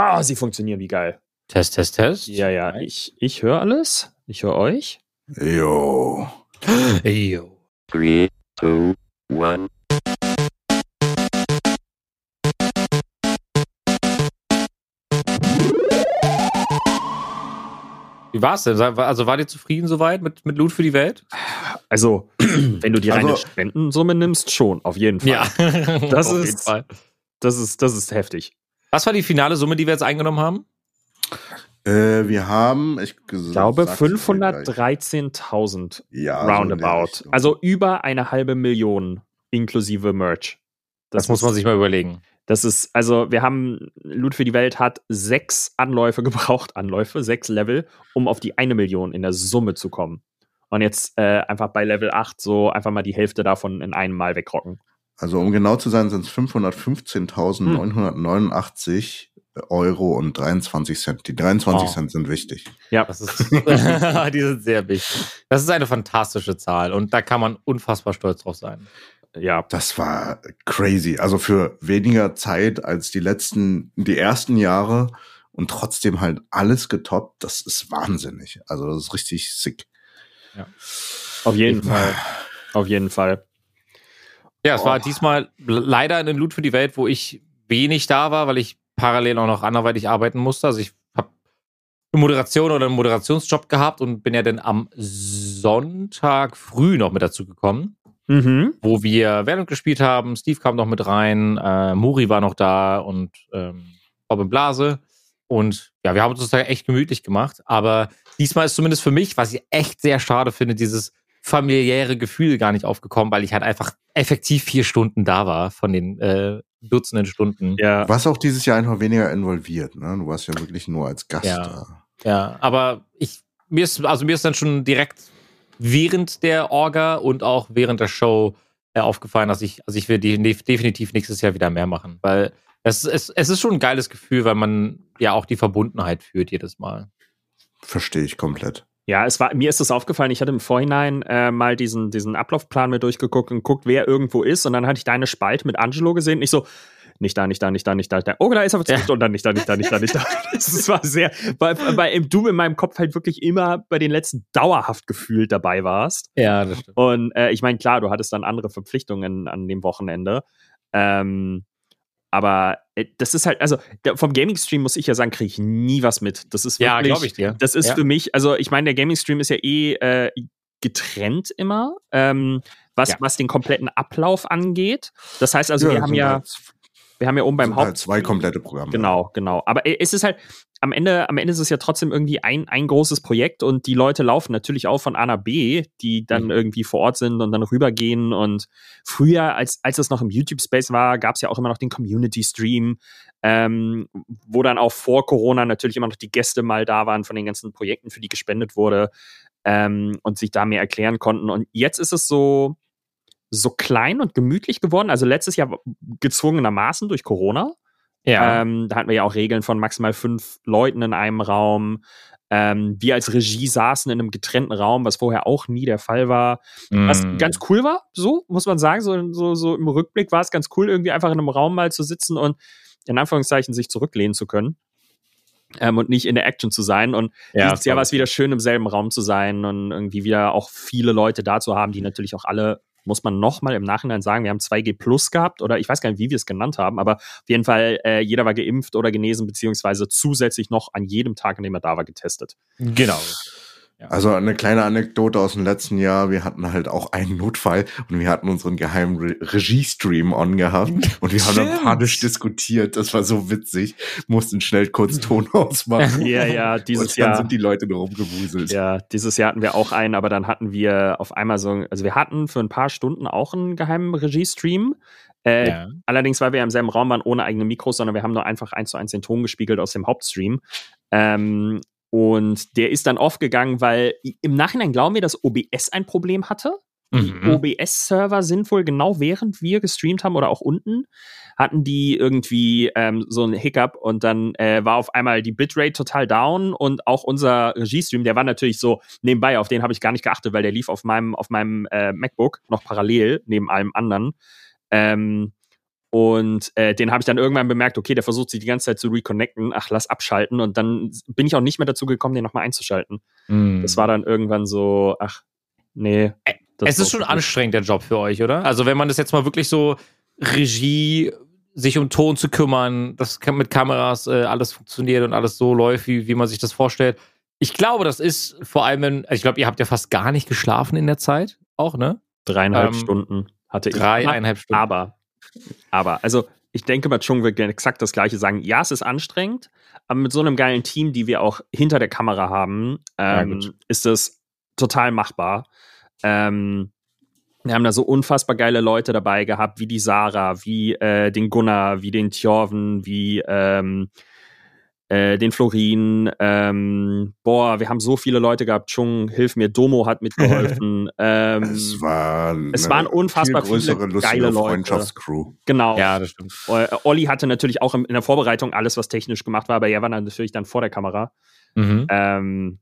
Ah, sie funktionieren wie geil. Test, Test, Test. Ja, ja, ich, ich höre alles. Ich höre euch. Jo. Yo. Three, two, one. Wie war's denn? Also war dir zufrieden soweit mit, mit Loot für die Welt? Also, wenn du die reine Also- Spendensumme nimmst, schon, auf jeden Fall. Das Auf ist- jeden Fall. Das ist, das ist heftig. Was war die finale Summe, die wir jetzt eingenommen haben? Äh, wir haben, ich Ich glaube, sag's dir gleich. 513.000 Ja, so roundabout. Richtung. Also über eine halbe Million inklusive Merch. Das, muss man sich mal überlegen. Das ist, also wir haben, Loot für die Welt hat sechs Anläufe gebraucht, Anläufe, sechs Level, um auf die eine Million in der Summe zu kommen. Und jetzt äh, einfach bei Level 8 so einfach mal die Hälfte davon in einem Mal wegrocken. Also um genau zu sein, sind es 515.989 Euro und 23 Cent. Die 23 Oh. Cent sind wichtig. Ja, Das ist, die sind sehr wichtig. Das ist eine fantastische Zahl und da kann man unfassbar stolz drauf sein. ja. Das war crazy. Also für weniger Zeit als die letzten, die ersten Jahre und trotzdem halt alles getoppt. Das ist wahnsinnig. Also das ist richtig sick. Auf jeden Fall. Auf jeden Fall. Ja, es war Oh. diesmal leider ein Loot für die Welt, wo ich wenig da war, weil ich parallel auch noch anderweitig arbeiten musste. Also ich habe eine Moderation oder einen Moderationsjob gehabt und bin ja dann am Sonntag früh noch mit dazu gekommen, Mhm. wo wir Valorant gespielt haben. Steve kam noch mit rein, äh, Muri war noch da und ähm, Robin Blase. Und ja, wir haben uns das echt gemütlich gemacht. Aber diesmal ist zumindest für mich, was ich echt sehr schade finde, dieses familiäre Gefühl gar nicht aufgekommen, weil ich halt einfach effektiv vier Stunden da war von den äh, Dutzenden Stunden. Ja. Du warst auch dieses Jahr einfach weniger involviert. Ne? Du warst ja wirklich nur als Gast Ja. da. Ja, aber ich, mir ist, also mir ist dann schon direkt während der Orga und auch während der Show äh, aufgefallen, dass ich, also ich will die, definitiv nächstes Jahr wieder mehr machen, weil es, es, es ist schon ein geiles Gefühl, weil man ja auch die Verbundenheit fühlt jedes Mal. Verstehe ich komplett. Ja, es war, mir ist das aufgefallen, ich hatte im Vorhinein äh, mal diesen, diesen Ablaufplan mir durchgeguckt und guckt, wer irgendwo ist. Und dann hatte ich deine Spalte mit Angelo gesehen. Ich so, nicht da, nicht da, nicht da, nicht da. Oh, da ist er Ja. und dann nicht da, nicht da, nicht da, nicht da. Das war sehr, weil, weil im Doom in meinem Kopf halt wirklich immer bei den letzten dauerhaft gefühlt dabei warst. Ja, das stimmt. Und äh, ich meine, klar, du hattest dann andere Verpflichtungen an dem Wochenende. Ähm, aber äh, das ist halt, also vom Gaming-Stream muss ich ja sagen, kriege ich nie was mit. Das ist Ja, wirklich, glaube ich dir. das ist Ja. für mich, also ich meine, der Gaming-Stream ist ja eh äh, getrennt immer, ähm, was, Ja. was den kompletten Ablauf angeht. Das heißt also, wir haben ja, wir haben ja oben beim halt Haupt zwei komplette Programme. Genau, genau. Aber äh, es ist halt, am Ende, am Ende ist es ja trotzdem irgendwie ein, ein großes Projekt und die Leute laufen natürlich auch von A nach B, die dann Mhm. irgendwie vor Ort sind und dann rübergehen. Und früher, als, als es noch im YouTube-Space war, gab es ja auch immer noch den Community-Stream, ähm, wo dann auch vor Corona natürlich immer noch die Gäste mal da waren von den ganzen Projekten, für die gespendet wurde ähm, und sich da mehr erklären konnten. Und jetzt ist es so, so klein und gemütlich geworden. Also letztes Jahr gezwungenermaßen durch Corona. Ja. Ähm, da hatten wir ja auch Regeln von maximal fünf Leuten in einem Raum. Ähm, wir als Regie saßen in einem getrennten Raum, was vorher auch nie der Fall war. Was Mm. ganz cool war, so muss man sagen. So, so, so im Rückblick war es ganz cool, irgendwie einfach in einem Raum mal zu sitzen und in Anführungszeichen sich zurücklehnen zu können. Ähm, und nicht in der Action zu sein. Und ja, dieses Jahr war es wieder schön, im selben Raum zu sein und irgendwie wieder auch viele Leute da zu haben, die natürlich auch alle, muss man nochmal im Nachhinein sagen, wir haben 2G Plus gehabt oder ich weiß gar nicht, wie wir es genannt haben, aber auf jeden Fall, äh, jeder war geimpft oder genesen, beziehungsweise zusätzlich noch an jedem Tag, an dem er da war, getestet. Genau. Also eine kleine Anekdote aus dem letzten Jahr. Wir hatten halt auch einen Notfall und wir hatten unseren geheimen Re Regiestream on gehabt und wir haben dann panisch diskutiert. Das war so witzig. Mussten schnell kurz Ton ausmachen. Ja, ja, dieses und dann Jahr. sind die Leute nur rumgewuselt. Ja, dieses Jahr hatten wir auch einen, aber dann hatten wir auf einmal so, also wir hatten für ein paar Stunden auch einen geheimen Regiestream. Äh, Ja. Allerdings, weil wir im selben Raum waren, ohne eigene Mikros, sondern wir haben nur einfach eins zu eins den Ton gespiegelt aus dem Hauptstream. Ähm, und der ist dann aufgegangen, weil im Nachhinein glauben wir, dass OBS ein Problem hatte. Die Mhm. OBS-Server sind wohl genau während wir gestreamt haben oder auch unten, hatten die irgendwie ähm, so ein Hiccup und dann äh, war auf einmal die Bitrate total down und auch unser Regiestream, der war natürlich so nebenbei, auf den habe ich gar nicht geachtet, weil der lief auf meinem, auf meinem äh, MacBook noch parallel neben allem anderen. Ähm, Und äh, den habe ich dann irgendwann bemerkt, okay, der versucht sich die ganze Zeit zu reconnecten. Ach, lass abschalten. Und dann bin ich auch nicht mehr dazu gekommen, den nochmal einzuschalten. Mhm. Das war dann irgendwann so, ach, nee. das es ist schon nicht. anstrengend, der Job für euch, oder? Also, wenn man das jetzt mal wirklich so Regie, sich um Ton zu kümmern, dass mit Kameras äh, alles funktioniert und alles so läuft, wie, wie man sich das vorstellt. Ich glaube, das ist vor allem, wenn, also ich glaube, ihr habt ja fast gar nicht geschlafen in der Zeit, auch, ne? Dreieinhalb Ähm, Stunden hatte ich. Dreieinhalb Stunden. Aber, aber, also ich denke, bei Chung wird exakt das Gleiche sagen. Ja, es ist anstrengend, aber mit so einem geilen Team, die wir auch hinter der Kamera haben, Ja, ähm, gut. ist es total machbar. Ähm, wir haben da so unfassbar geile Leute dabei gehabt, wie die Sarah, wie äh, den Gunnar, wie den Tjorven, wie ähm, äh, den Florin. Ähm, boah, wir haben so viele Leute gehabt. Chung, hilf mir, Domo hat mitgeholfen. ähm, Es war es waren unfassbar viel größere, viele lustige geile Leute. Freundschaftscrew. genau. Ja, das stimmt. Äh, Olli hatte natürlich auch in der Vorbereitung alles, was technisch gemacht war, aber er war dann natürlich dann vor der Kamera. Mhm. Ähm,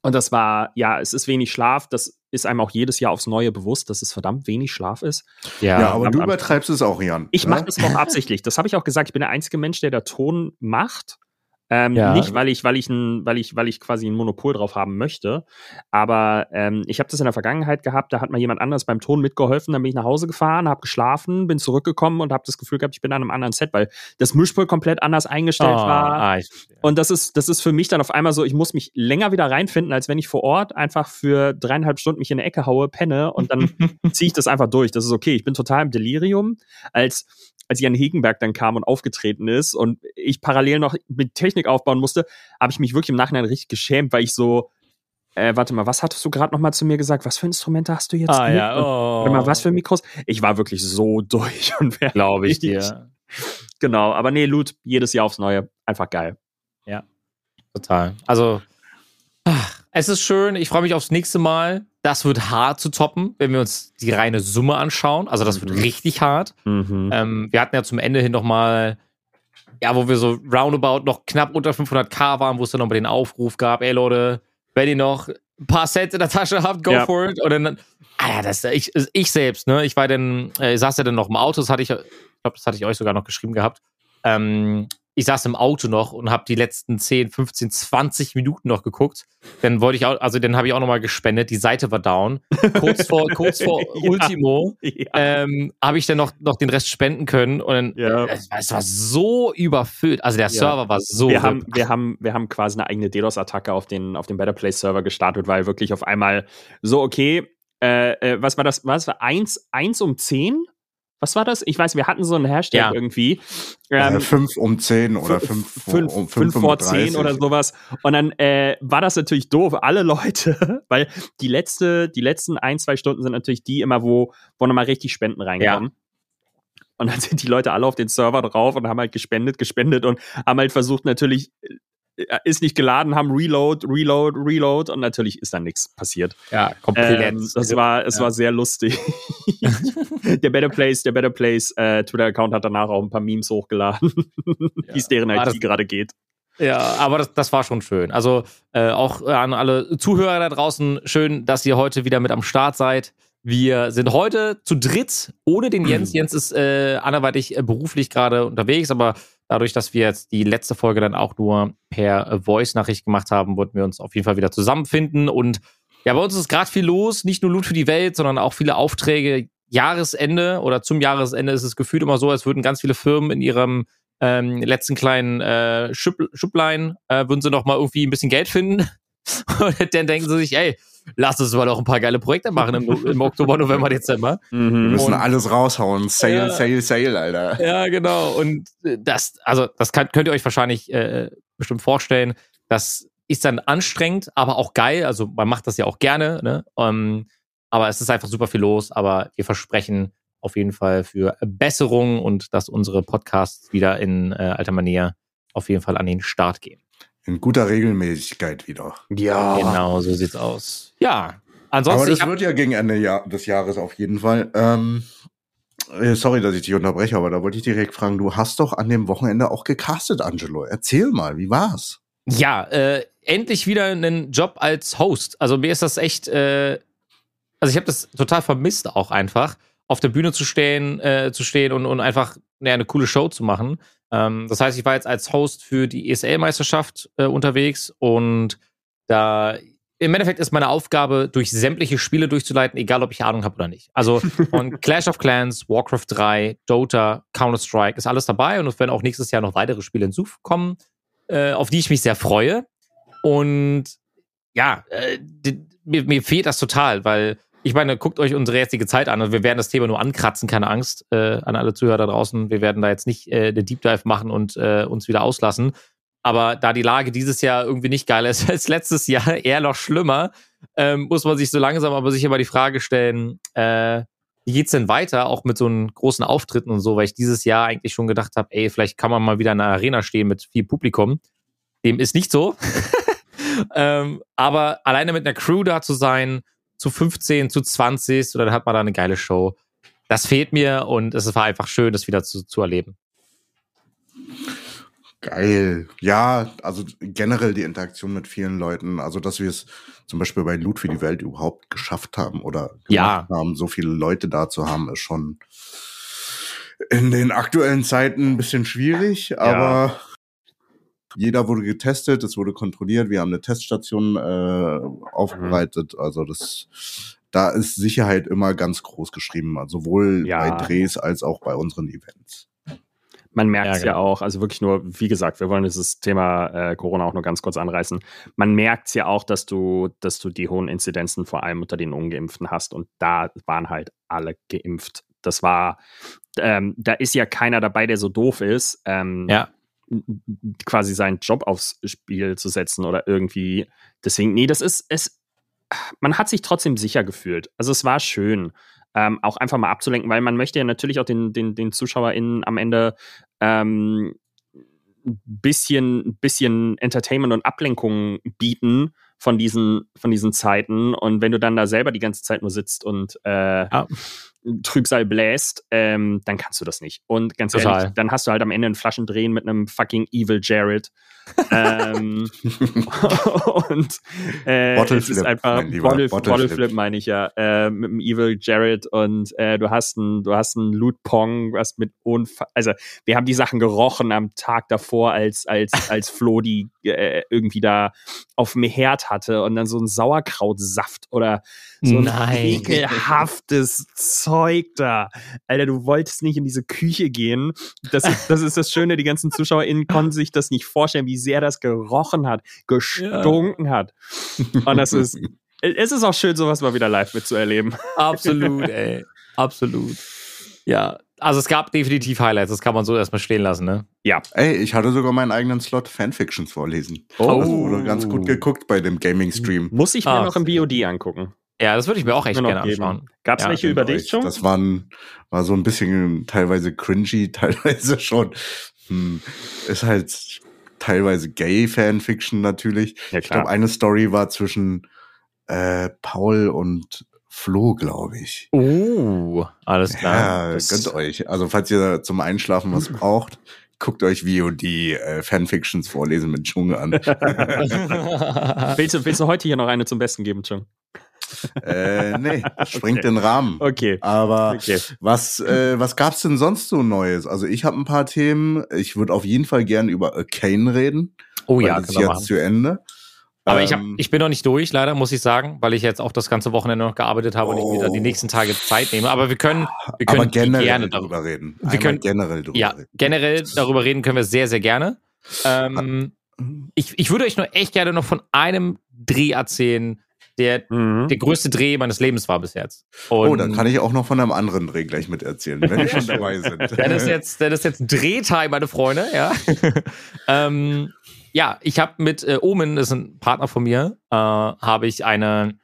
und das war, ja, es ist wenig Schlaf. Das ist einem auch jedes Jahr aufs Neue bewusst, dass es verdammt wenig Schlaf ist. Ja, Ja, aber du übertreibst es auch, Jan. Ich ne? mache das auch absichtlich. Das habe ich auch gesagt. Ich bin der einzige Mensch, der da Ton macht. Ähm, Ja. Nicht, weil ich, weil ich ein, weil ich, weil ich quasi ein Monopol drauf haben möchte. Aber ähm, ich habe das in der Vergangenheit gehabt, da hat mal jemand anders beim Ton mitgeholfen, dann bin ich nach Hause gefahren, habe geschlafen, bin zurückgekommen und habe das Gefühl gehabt, ich bin an einem anderen Set, weil das Mischpult komplett anders eingestellt war. ah, ich, Und das ist, das ist für mich dann auf einmal so, ich muss mich länger wieder reinfinden, als wenn ich vor Ort einfach für dreieinhalb Stunden mich in eine Ecke haue, penne und dann ziehe ich das einfach durch. Das ist okay. Ich bin total im Delirium. Als, als Jan Hegenberg dann kam und aufgetreten ist und ich parallel noch mit Technik aufbauen musste, habe ich mich wirklich im Nachhinein richtig geschämt, weil ich so, äh, warte mal, was hattest du gerade noch mal zu mir gesagt? Was für Instrumente hast du jetzt? ah, mit? ja, oh. Warte mal, was für Mikros? Ich war wirklich so durch und wer Glaube ich dir. Genau, aber nee, Loot, jedes Jahr aufs Neue. Einfach geil. Total. Also, ach, es ist schön. Ich freue mich aufs nächste Mal. Das wird hart zu toppen, wenn wir uns die reine Summe anschauen. Also, das wird Mhm. richtig hart. Mhm. Ähm, wir hatten ja zum Ende hin noch mal, ja, wo wir so roundabout noch knapp unter 500k waren, wo es dann noch mal den Aufruf gab, ey Leute, wenn ihr noch ein paar Cent in der Tasche habt, go Ja. for it. Und dann, ah ja, das, ich, ich selbst, ne, ich war dann, äh, saß ja dann noch im Auto, das hatte ich, ich glaube, das hatte ich euch sogar noch geschrieben gehabt. Ähm, ich saß im Auto noch und habe die letzten 10, 15, 20 Minuten noch geguckt. Dann wollte ich auch, also dann habe ich auch noch mal gespendet. Die Seite war down. Kurz vor, kurz vor Ja. Ultimo ja. ähm, habe ich dann noch, noch den Rest spenden können und dann, Ja. es, war, es war so überfüllt. Also der Server war so. wir, haben, wir, haben, wir haben quasi eine eigene DDoS-Attacke auf den, auf den Better Place Server gestartet, weil wirklich auf einmal so, okay, äh, äh, was war das? Was war eins, eins um 10? Was war das? Ich weiß, wir hatten so einen Hashtag Ja. irgendwie. äh, Ähm, fünf um zehn oder fünf, fünf, fünf, um fünf vor 35. zehn oder sowas. Und dann äh, war das natürlich doof. Alle Leute, weil die letzte, die letzten ein, zwei Stunden sind natürlich die immer, wo, wo nochmal richtig Spenden reinkommen. Und dann sind die Leute alle auf den Server drauf und haben halt gespendet, gespendet und haben halt versucht, natürlich, äh, ist nicht geladen, haben Reload, Reload, Reload und natürlich ist dann nichts passiert. ja, komplett. Ähm, das war, es Ja. war sehr lustig. der Better Place, der Better Place äh, Twitter-Account hat danach auch ein paar Memes hochgeladen, wie es deren IT gerade geht. Ja, aber das, das war schon schön. Also äh, auch an alle Zuhörer da draußen, schön, dass ihr heute wieder mit am Start seid. Wir sind heute zu dritt, ohne den Jens. Jens ist äh, anderweitig äh, beruflich gerade unterwegs, aber dadurch, dass wir jetzt die letzte Folge dann auch nur per Voice-Nachricht gemacht haben, wollten wir uns auf jeden Fall wieder zusammenfinden. Und ja, bei uns ist gerade viel los, nicht nur Loot für die Welt, sondern auch viele Aufträge. Jahresende oder zum Jahresende ist es gefühlt immer so, als würden ganz viele Firmen in ihrem ähm, letzten kleinen äh, Schub, Schublein, äh, würden sie noch mal irgendwie ein bisschen Geld finden. Und dann denken sie sich, ey, lass uns mal doch ein paar geile Projekte machen im, im Oktober, November, Dezember. Wir müssen Und- alles raushauen. Sale, Ja. sale, sale, Alter. Ja, genau. Und das, also das kann, könnt ihr euch wahrscheinlich äh, bestimmt vorstellen. Das ist dann anstrengend, aber auch geil. Also man macht das ja auch gerne, ne? Ähm, aber es ist einfach super viel los. Aber wir versprechen auf jeden Fall für Besserung und dass unsere Podcasts wieder in äh, alter Manier auf jeden Fall an den Start gehen. In guter Regelmäßigkeit wieder. Ja. Genau, so sieht's aus. Ja. Aber Ansonsten, das ich hab, wird ja gegen Ende Jahr, des Jahres auf jeden Fall. Ähm, äh, sorry, dass ich dich unterbreche, aber da wollte ich direkt fragen, du hast doch an dem Wochenende auch gecastet, Angelo. Erzähl mal, wie war's? Ja, äh, endlich wieder einen Job als Host. Also mir ist das echt, äh, also ich habe das total vermisst auch einfach. Auf der Bühne zu stehen, äh, zu stehen und, und einfach ja, eine coole Show zu machen. Ähm, das heißt, ich war jetzt als Host für die ESL-Meisterschaft äh, unterwegs und da im Endeffekt ist meine Aufgabe, durch sämtliche Spiele durchzuleiten, egal ob ich Ahnung habe oder nicht. Also von Clash of Clans, Warcraft 3, Dota, Counter-Strike ist alles dabei und es werden auch nächstes Jahr noch weitere Spiele hinzukommen, äh, auf die ich mich sehr freue. Und ja, äh, mir, mir fehlt das total, weil ich meine, guckt euch unsere jetzige Zeit an und wir werden das Thema nur ankratzen, keine Angst äh, an alle Zuhörer da draußen. Wir werden da jetzt nicht äh, den Deep Dive machen und äh, uns wieder auslassen. Aber da die Lage dieses Jahr irgendwie nicht geil ist als letztes Jahr, eher noch schlimmer, ähm, muss man sich so langsam aber sicher mal die Frage stellen, äh, wie geht's denn weiter, auch mit so einen großen Auftritten und so, weil ich dieses Jahr eigentlich schon gedacht habe, ey, vielleicht kann man mal wieder in einer Arena stehen mit viel Publikum. Dem ist nicht so. ähm, aber alleine mit einer Crew da zu sein, zu 15, zu 20, oder dann hat man da eine geile Show. Das fehlt mir und es war einfach schön, das wieder zu, zu erleben. Geil. Ja, also generell die Interaktion mit vielen Leuten. Also, dass wir es zum Beispiel bei Loot für die Welt überhaupt geschafft haben oder ja. haben, so viele Leute da zu haben, ist schon in den aktuellen Zeiten ein bisschen schwierig, aber jeder wurde getestet, es wurde kontrolliert, wir haben eine Teststation äh, aufbereitet. Also das da ist Sicherheit immer ganz groß geschrieben, also sowohl Ja. bei Drehs als auch bei unseren Events. Man merkt Ja, es ja, genau. auch, also wirklich nur, wie gesagt, wir wollen dieses Thema äh, Corona auch nur ganz kurz anreißen. Man merkt es ja auch, dass du, dass du die hohen Inzidenzen vor allem unter den Ungeimpften hast und da waren halt alle geimpft. Das war, ähm, da ist ja keiner dabei, der so doof ist, ähm, Ja. Quasi seinen Job aufs Spiel zu setzen oder irgendwie. Deswegen, nee, das ist, es, man hat sich trotzdem sicher gefühlt. Also es war schön, ähm, auch einfach mal abzulenken, weil man möchte ja natürlich auch den, den, den ZuschauerInnen am Ende ähm, ein bisschen, bisschen Entertainment und Ablenkung bieten von diesen, von diesen Zeiten. Und wenn du dann da selber die ganze Zeit nur sitzt und äh, Ja. Trübsal bläst, ähm, dann kannst du das nicht. Und ganz Total. ehrlich, dann hast du halt am Ende ein Flaschendrehen mit einem fucking Evil Jared. ähm, und äh, Bottle es ist einfach Bottle, Bottle Bottle Flip. Meine ich ja, äh, mit dem Evil Jared und äh, du hast ein, du hast ein Loot Pong, was mit Unfall, also wir haben die Sachen gerochen am Tag davor, als als als Flo die äh, irgendwie da auf dem Herd hatte und dann so ein Sauerkrautsaft oder so ein Nein. ekelhaftes Zeug da. Alter, du wolltest nicht in diese Küche gehen. Das ist, das ist das Schöne, die ganzen ZuschauerInnen konnten sich das nicht vorstellen, wie sehr das gerochen hat, gestunken hat. Und das ist, es ist auch schön, sowas mal wieder live mitzuerleben. Absolut, ey. Absolut. Ja, also es gab definitiv Highlights, das kann man so erstmal stehen lassen, ne? Ey, ich hatte sogar meinen eigenen Slot Fanfictions vorlesen. Oh. Das wurde ganz gut geguckt bei dem Gaming-Stream. Muss ich mir Ah, noch im VOD angucken. Ja, das würde ich mir auch echt gerne geben. anschauen. Gab's Ja, welche über dich schon? Das waren, war so ein bisschen teilweise cringy, teilweise schon. Hm, ist halt teilweise Gay-Fanfiction natürlich. Ja, Ich glaube, eine Story war zwischen äh, Paul und Flo, glaube ich. Uh, alles klar. Ja, das- gönnt euch. Also, falls ihr zum Einschlafen was braucht, guckt euch VOD äh, Fanfictions vorlesen mit Dschungel an. Willst du, willst du heute hier noch eine zum Besten geben, Chung? Äh, nee, das springt Okay. den Rahmen. Okay. Aber Okay. was, äh, was gab's denn sonst so Neues? Also ich habe ein paar Themen. Ich würde auf jeden Fall gerne über Arcane reden. oh ja, das ist jetzt machen. zu Ende. Aber ich, hab, Ähm, ich bin noch nicht durch, leider, muss ich sagen, weil ich jetzt auch das ganze Wochenende noch gearbeitet habe und ich mir da die Oh. nächsten Tage Zeit nehme. Aber wir können, wir können gerne darüber. darüber reden. Wir Einmal können- generell darüber Ja, reden. generell darüber reden können wir sehr, sehr gerne. Ähm, ich, ich würde euch nur echt gerne noch von einem Dreh erzählen, der Mhm. der größte Dreh meines Lebens war bis jetzt. Und Oh, dann kann ich auch noch von einem anderen Dreh gleich mit erzählen, wenn wir schon dabei sind. Das ist jetzt, das ist jetzt Drehtime, meine Freunde, ja. ähm, ja, ich habe mit äh, Omen, das ist ein Partner von mir, äh, habe ich eine,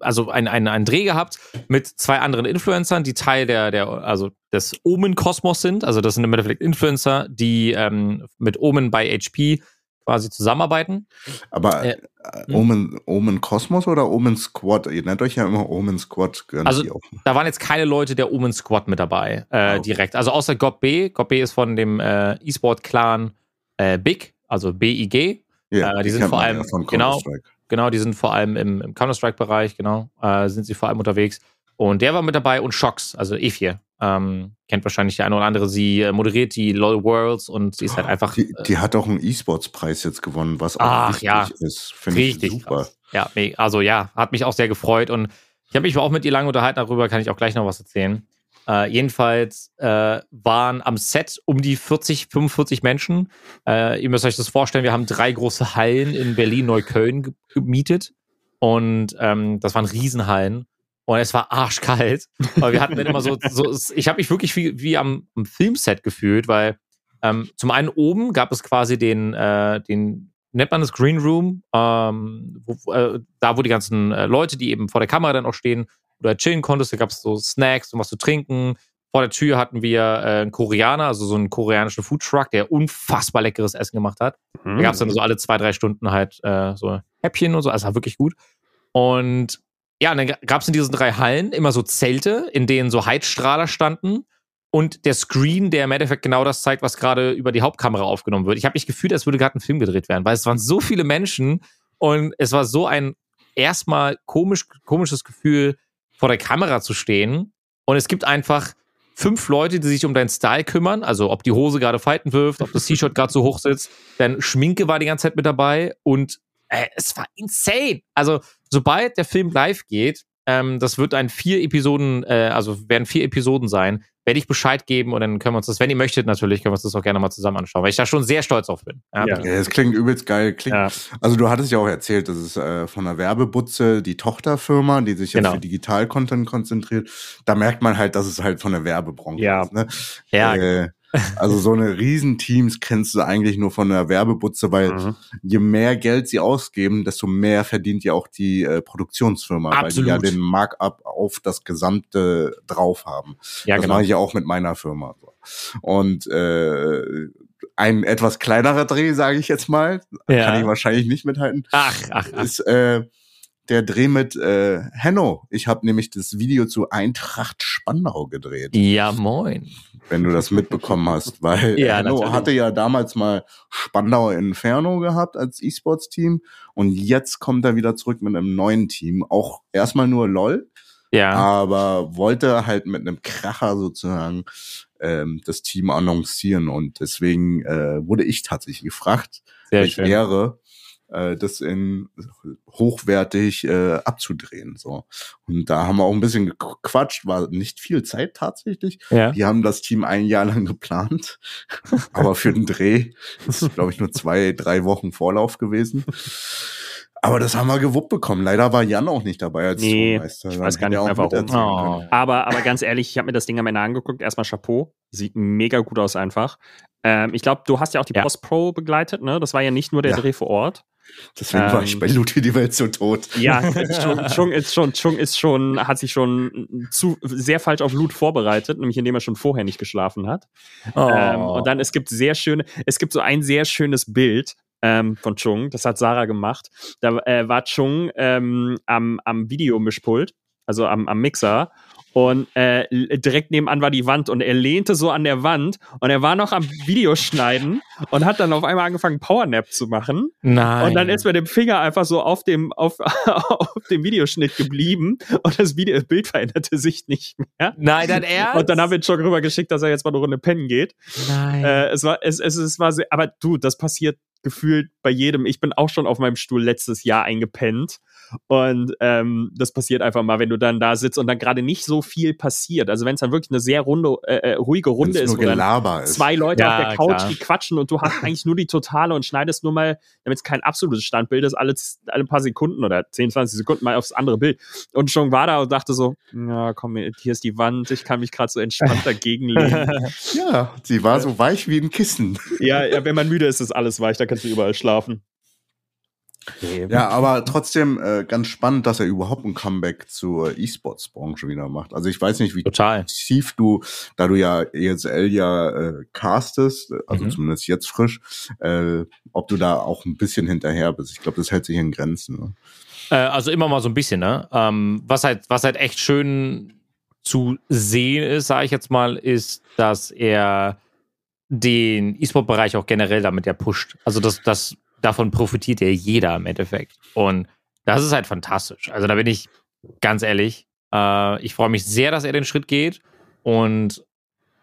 also ein, ein, einen Dreh gehabt mit zwei anderen Influencern, die Teil der, der also des Omen-Kosmos sind. Also das sind im Endeffekt Influencer, die ähm, mit Omen bei HP quasi zusammenarbeiten. Aber Äh, äh, Omen, Omen Kosmos oder Omen Squad? Ihr nennt euch ja immer Omen Squad. gehören Also, die. Da waren jetzt keine Leute der Omen Squad mit dabei, äh, Ah, okay. direkt. Also außer Gob B. Gob B ist von dem äh, E-Sport-Clan äh, Big, also BIG. Ja, äh, die sind kennt vor allem- von genau. Genau, die sind vor allem im, im Counter-Strike-Bereich, genau, sind sie vor allem unterwegs. Und der war mit dabei und Shox, also Efir. Ähm, kennt wahrscheinlich der eine oder andere. Sie äh, moderiert die LOL Worlds und sie ist halt einfach. Die, die hat auch einen E-Sports-Preis jetzt gewonnen, was auch Ach, wichtig ja. ist. Finde ich super. krass. Ja, also ja, hat mich auch sehr gefreut und ich habe mich auch mit ihr lange unterhalten darüber, kann ich auch gleich noch was erzählen. Äh, jedenfalls äh, waren am Set um die 40, 45 Menschen. Äh, ihr müsst euch das vorstellen, wir haben drei große Hallen in Berlin-Neukölln ge- gemietet und ähm, das waren Riesenhallen. Und es war arschkalt. Aber wir hatten dann immer so, so ich habe mich wirklich wie, wie am, am Filmset gefühlt, weil ähm, zum einen oben gab es quasi den, äh, den nennt man das Green Room, ähm, wo, äh, da wo die ganzen äh, Leute, die eben vor der Kamera dann auch stehen oder chillen konntest, da gab es so Snacks und was zu trinken. Vor der Tür hatten wir äh, einen Koreaner, also so einen koreanischen Foodtruck, der unfassbar leckeres Essen gemacht hat. Da gab es dann so alle zwei, drei Stunden halt äh, so Häppchen und so, also war wirklich gut. Und ja, und dann gab es in diesen drei Hallen immer so Zelte, in denen so Heizstrahler standen und der Screen, der im Endeffekt genau das zeigt, was gerade über die Hauptkamera aufgenommen wird. Ich habe mich gefühlt, als würde gerade ein Film gedreht werden, weil es waren so viele Menschen und es war so ein erstmal komisch, komisches Gefühl, vor der Kamera zu stehen. Und es gibt einfach fünf Leute, die sich um deinen Style kümmern, also ob die Hose gerade Falten wirft, ob das T-Shirt gerade so hoch sitzt, dann Schminke war die ganze Zeit mit dabei und äh, es war insane. Also sobald der Film live geht, ähm, das wird ein vier Episoden, äh, also werden vier Episoden sein, werde ich Bescheid geben und dann können wir uns das, wenn ihr möchtet natürlich, können wir uns das auch gerne mal zusammen anschauen, weil ich da schon sehr stolz auf bin. Ja. Ja, das klingt übelst geil. Klingt, Ja. Also du hattest ja auch erzählt, das ist äh, von der Werbebutze die Tochterfirma, die sich jetzt Genau. für Digital-Content konzentriert. Da merkt man halt, dass es halt von der Werbebranche Ja. ist. Ne? Ja, Äh, also so eine Riesenteams kennst du eigentlich nur von der Werbebutze, weil Mhm. je mehr Geld sie ausgeben, desto mehr verdient ja auch die äh, Produktionsfirma, weil die ja Absolut. den Markup auf das Gesamte drauf haben. ja das genau. mache ich ja auch mit meiner Firma. Und äh, ein etwas kleinerer Dreh, sage ich jetzt mal, kann ich Ja. wahrscheinlich nicht mithalten, Ach, ach, ach. ist äh, der Dreh mit äh, Henno. Ich habe nämlich das Video zu Eintracht Spandau gedreht, Ja, moin. wenn du das mitbekommen hast, weil Ja, Henno natürlich. hatte ja damals mal Spandauer Inferno gehabt als E-Sports-Team und jetzt kommt er wieder zurück mit einem neuen Team. Auch erstmal nur LOL, Ja, aber wollte halt mit einem Kracher sozusagen ähm, das Team annoncieren und deswegen äh, wurde ich tatsächlich gefragt, sehr welche schön. Ehre, äh, das in hochwertig äh, abzudrehen. So und da haben wir auch ein bisschen gequatscht, war nicht viel Zeit tatsächlich. Ja. Die haben das Team ein Jahr lang geplant, aber für den Dreh ist glaube ich nur zwei, drei Wochen Vorlauf gewesen. Aber das haben wir gewuppt bekommen. Leider war Jan auch nicht dabei als Nee, Tonmeister. ich weiß gar nicht mehr, warum. Oh. Aber, aber ganz ehrlich, ich habe mir das Ding am Ende angeguckt. Erstmal Chapeau. Sieht mega gut aus einfach. Ähm, ich glaube, du hast ja auch die Ja. Post-Pro begleitet, ne? Das war ja nicht nur der Ja. Dreh vor Ort. Deswegen war ich Ähm, bei Lute die Welt so tot. Ja, Chung, Chung ist schon, Chung ist schon, hat sich schon zu, sehr falsch auf Loot vorbereitet, nämlich indem er schon vorher nicht geschlafen hat. Oh. Ähm, und dann, es gibt sehr schöne, es gibt so ein sehr schönes Bild ähm, von Chung, das hat Sarah gemacht. Da äh, war Chung ähm, am, am Videomischpult, also am, am Mixer. Und äh, direkt nebenan war die Wand und er lehnte so an der Wand und er war noch am Videoschneiden und hat dann auf einmal angefangen, Powernap zu machen. Nein. Und dann ist mit dem Finger einfach so auf dem, auf, auf dem Videoschnitt geblieben und das Video, Bild veränderte sich nicht mehr. Nein, dein Ernst? Und dann haben wir ihn schon rüber geschickt, dass er jetzt mal eine Runde pennen geht. Nein. Äh, es war, es, es, es war sehr, aber du, das passiert gefühlt bei jedem. Ich bin auch schon auf meinem Stuhl letztes Jahr eingepennt. Und ähm, das passiert einfach mal, wenn du dann da sitzt und dann gerade nicht so viel passiert. Also wenn es dann wirklich eine sehr runde, äh, äh, ruhige Runde ist, wo dann Gelaber ist. zwei Leute Ja, auf der Couch, klar. die quatschen und du hast eigentlich nur die Totale und schneidest nur mal, damit es kein absolutes Standbild ist, alle, alle paar Sekunden oder 10, 20 Sekunden mal aufs andere Bild. Und schon war da und dachte so, ja, komm, hier ist die Wand, ich kann mich gerade so entspannt dagegen lehnen. Ja, sie war so weich wie ein Kissen. ja, ja, wenn man müde ist, ist alles weich, da kannst du überall schlafen. Ja, aber trotzdem äh, ganz spannend, dass er überhaupt ein Comeback zur E-Sports-Branche wieder macht. Also ich weiß nicht, wie Total. tief du, da du ja ESL ja äh, castest, also Mhm. zumindest jetzt frisch, äh, ob du da auch ein bisschen hinterher bist. Ich glaube, das hält sich in Grenzen. Ne? Äh, also immer mal so ein bisschen, ne? Ähm, was halt, was halt echt schön zu sehen ist, sage ich jetzt mal, ist, dass er den E-Sport-Bereich auch generell damit ja pusht. Also das, das, davon profitiert ja jeder im Endeffekt. Und das ist halt fantastisch. Also da bin ich ganz ehrlich, Äh, ich freue mich sehr, dass er den Schritt geht. Und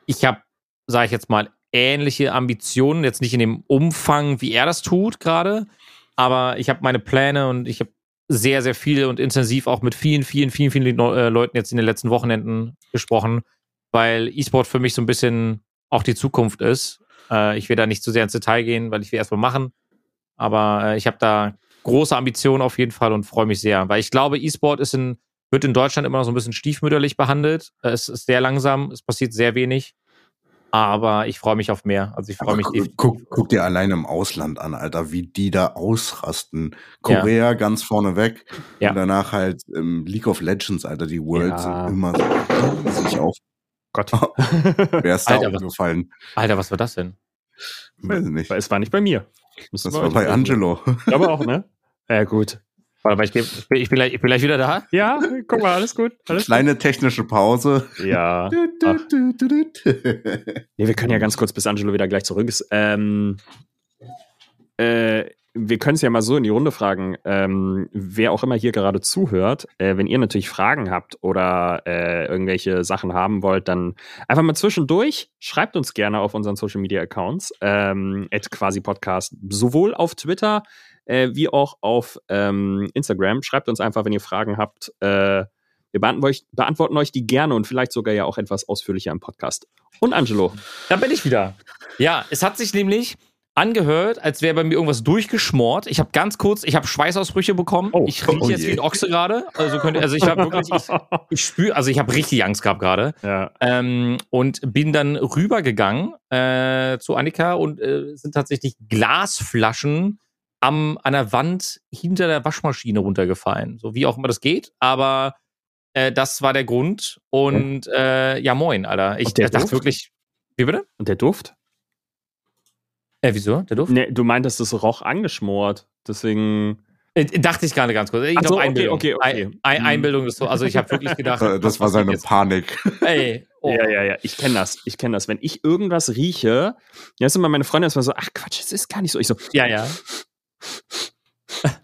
ich habe, sage ich jetzt mal, ähnliche Ambitionen, jetzt nicht in dem Umfang, wie er das tut gerade, aber ich habe meine Pläne und ich habe sehr, sehr viel und intensiv auch mit vielen, vielen, vielen, vielen äh, Leuten jetzt in den letzten Wochenenden gesprochen, weil E-Sport für mich so ein bisschen auch die Zukunft ist. Äh, ich will da nicht zu sehr ins Detail gehen, weil ich will erstmal machen, aber äh, ich habe da große Ambitionen auf jeden Fall und freue mich sehr, weil ich glaube, E-Sport ist in, wird in Deutschland immer noch so ein bisschen stiefmütterlich behandelt. Es ist sehr langsam, es passiert sehr wenig. Aber ich freue mich auf mehr. Also ich freue mich definitiv. Guck, guck dir allein im Ausland an, Alter, wie die da ausrasten. Korea ja. ganz vorne weg ja. und danach halt im League of Legends, Alter, die Worlds ja. sind immer so sich auf. Gott. Wer ist da Alter, aufgefallen? Alter, was war das denn? Weiß ich nicht. Es war nicht bei mir. Das, das war bei Angelo. Aber auch, ne? Ja, gut. Warte mal, ich, bin, ich, bin gleich, ich bin gleich wieder da. Ja, guck mal, alles gut. Alles Kleine gut. technische Pause. Ja. nee, wir können ja ganz kurz, bis Angelo wieder gleich zurück ist. Ähm, äh, wir können es ja mal so in die Runde fragen. Ähm, wer auch immer hier gerade zuhört, äh, wenn ihr natürlich Fragen habt oder äh, irgendwelche Sachen haben wollt, dann einfach mal zwischendurch. Schreibt uns gerne auf unseren Social Media Accounts, ähm, quasi Podcast, sowohl auf Twitter äh, wie auch auf ähm, Instagram. Schreibt uns einfach, wenn ihr Fragen habt. Äh, wir beantworten euch, beantworten euch die gerne und vielleicht sogar ja auch etwas ausführlicher im Podcast. Und Angelo. Da bin ich wieder. Ja, es hat sich nämlich angehört, als wäre bei mir irgendwas durchgeschmort. Ich habe ganz kurz, ich habe Schweißausbrüche bekommen. Oh, ich rieche oh jetzt wie ein Ochse gerade. Also, also ich habe wirklich, ich, ich spüre, also ich habe richtig Angst gehabt gerade. Ja. Ähm, und bin dann rübergegangen äh, zu Annika und äh, sind tatsächlich Glasflaschen am, an der Wand hinter der Waschmaschine runtergefallen. So wie auch immer das geht, aber äh, das war der Grund. Und äh, ja, moin, Alter. Ich dachte Duft? wirklich. Wie bitte? Und der Duft? Äh, wieso? Der Duft? Nee, du meintest, das roch angeschmort. Deswegen. Äh, dachte ich gerade ganz kurz. Ich so, Einbildung. Okay, okay, okay. Ein, Einbildung ist so. Also ich habe wirklich gedacht. das war seine Panik. Ey. Oh. Ja, ja, ja. Ich kenne das. Ich kenne das. Wenn ich irgendwas rieche, ja, ist immer meine Freundin ist immer so, ach Quatsch, es ist gar nicht so. Ich so, ja, ja.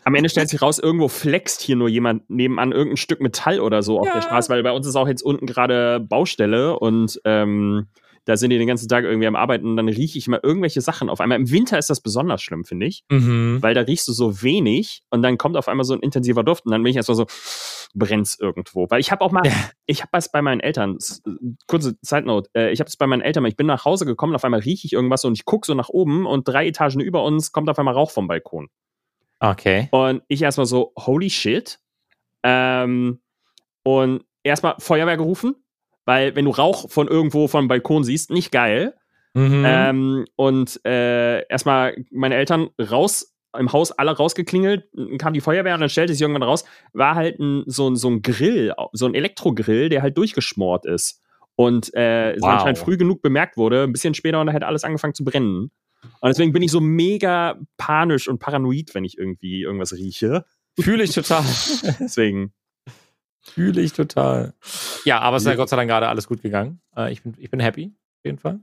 Am Ende stellt sich raus, irgendwo flext hier nur jemand nebenan irgendein Stück Metall oder so auf der Straße, weil bei uns ist auch jetzt unten gerade Baustelle und ähm, da sind die den ganzen Tag irgendwie am Arbeiten und dann rieche ich mal irgendwelche Sachen auf einmal. Im Winter ist das besonders schlimm, finde ich, mhm. weil da riechst du so wenig und dann kommt auf einmal so ein intensiver Duft und dann bin ich erstmal so, brennt's irgendwo. Weil ich habe auch mal, ich habe was bei meinen Eltern, kurze Side Note, äh, ich habe es bei meinen Eltern, ich bin nach Hause gekommen, auf einmal rieche ich irgendwas und ich gucke so nach oben und drei Etagen über uns kommt auf einmal Rauch vom Balkon. Okay. Und ich erstmal so, holy shit. Ähm, und erstmal Feuerwehr gerufen, weil wenn du Rauch von irgendwo vom Balkon siehst, nicht geil. Mhm. Ähm, und äh, erstmal meine Eltern raus im Haus alle rausgeklingelt, kam die Feuerwehr und dann stellte sich irgendwann raus, war halt ein, so, so ein Grill, so ein Elektrogrill, der halt durchgeschmort ist. Und äh, wow. anscheinend früh genug bemerkt wurde, ein bisschen später und da hätte alles angefangen zu brennen. Und deswegen bin ich so mega panisch und paranoid, wenn ich irgendwie irgendwas rieche. Fühle ich total. deswegen. Fühle ich total. Ja, aber es ist ja Gott sei Dank gerade alles gut gegangen. Äh, ich, bin, ich bin happy, auf jeden Fall.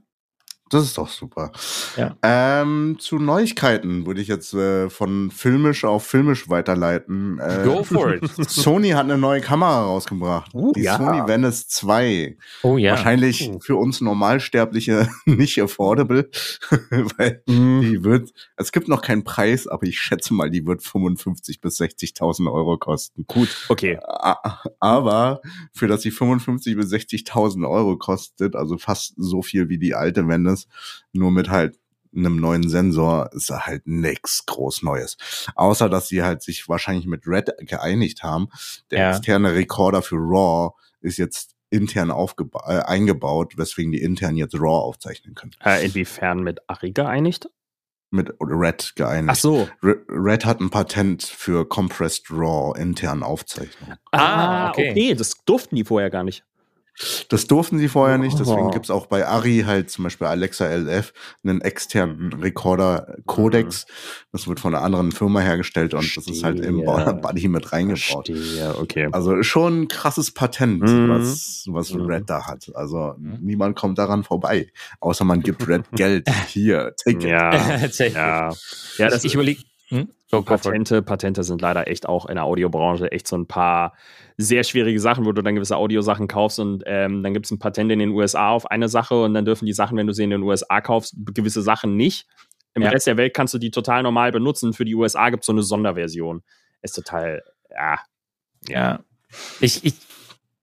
Das ist doch super. Ja. Ähm, zu Neuigkeiten würde ich jetzt äh, von filmisch auf filmisch weiterleiten. Äh, Go for it. Sony hat eine neue Kamera rausgebracht. Uh, die ja. Sony Venice 2. Oh ja. Wahrscheinlich uh. für uns Normalsterbliche nicht affordable, weil mm. die wird, es gibt noch keinen Preis, aber ich schätze mal, die wird 55 bis 60.000 Euro kosten. Gut, okay. Aber für dass sie 55 bis 60.000 Euro kostet, also fast so viel wie die alte Venice, ist, nur mit halt einem neuen Sensor ist da halt nix groß Neues. Außer, dass sie halt sich wahrscheinlich mit Red geeinigt haben. Der ja. externe Rekorder für RAW ist jetzt intern äh, eingebaut, weswegen die intern jetzt RAW aufzeichnen können. Äh, inwiefern mit Ari geeinigt? Mit Red geeinigt. Ach so. Red hat ein Patent für Compressed RAW intern Aufzeichnung. Ah, okay. okay. Das durften die vorher gar nicht. Das durften sie vorher nicht, deswegen oh. gibt's auch bei Ari halt zum Beispiel Alexa LF einen externen Recorder-Codex. Mhm. Das wird von einer anderen Firma hergestellt und Verstehe. das ist halt im Body mit reingebaut. Okay. Also schon ein krasses Patent, mhm. was, was mhm. Red da hat. Also mhm. niemand kommt daran vorbei, außer man gibt Red Geld. Hier, take it. Ja, ja. ja das, ich überlege Hm? Patente, Patente sind leider echt auch in der Audiobranche echt so ein paar sehr schwierige Sachen, wo du dann gewisse Audiosachen kaufst und ähm, dann gibt es ein Patent in den USA auf eine Sache und dann dürfen die Sachen, wenn du sie in den USA kaufst, gewisse Sachen nicht. Im Ja. Rest der Welt kannst du die total normal benutzen. Für die USA gibt es so eine Sonderversion. Ist total, ja. Ja. Ich, ich,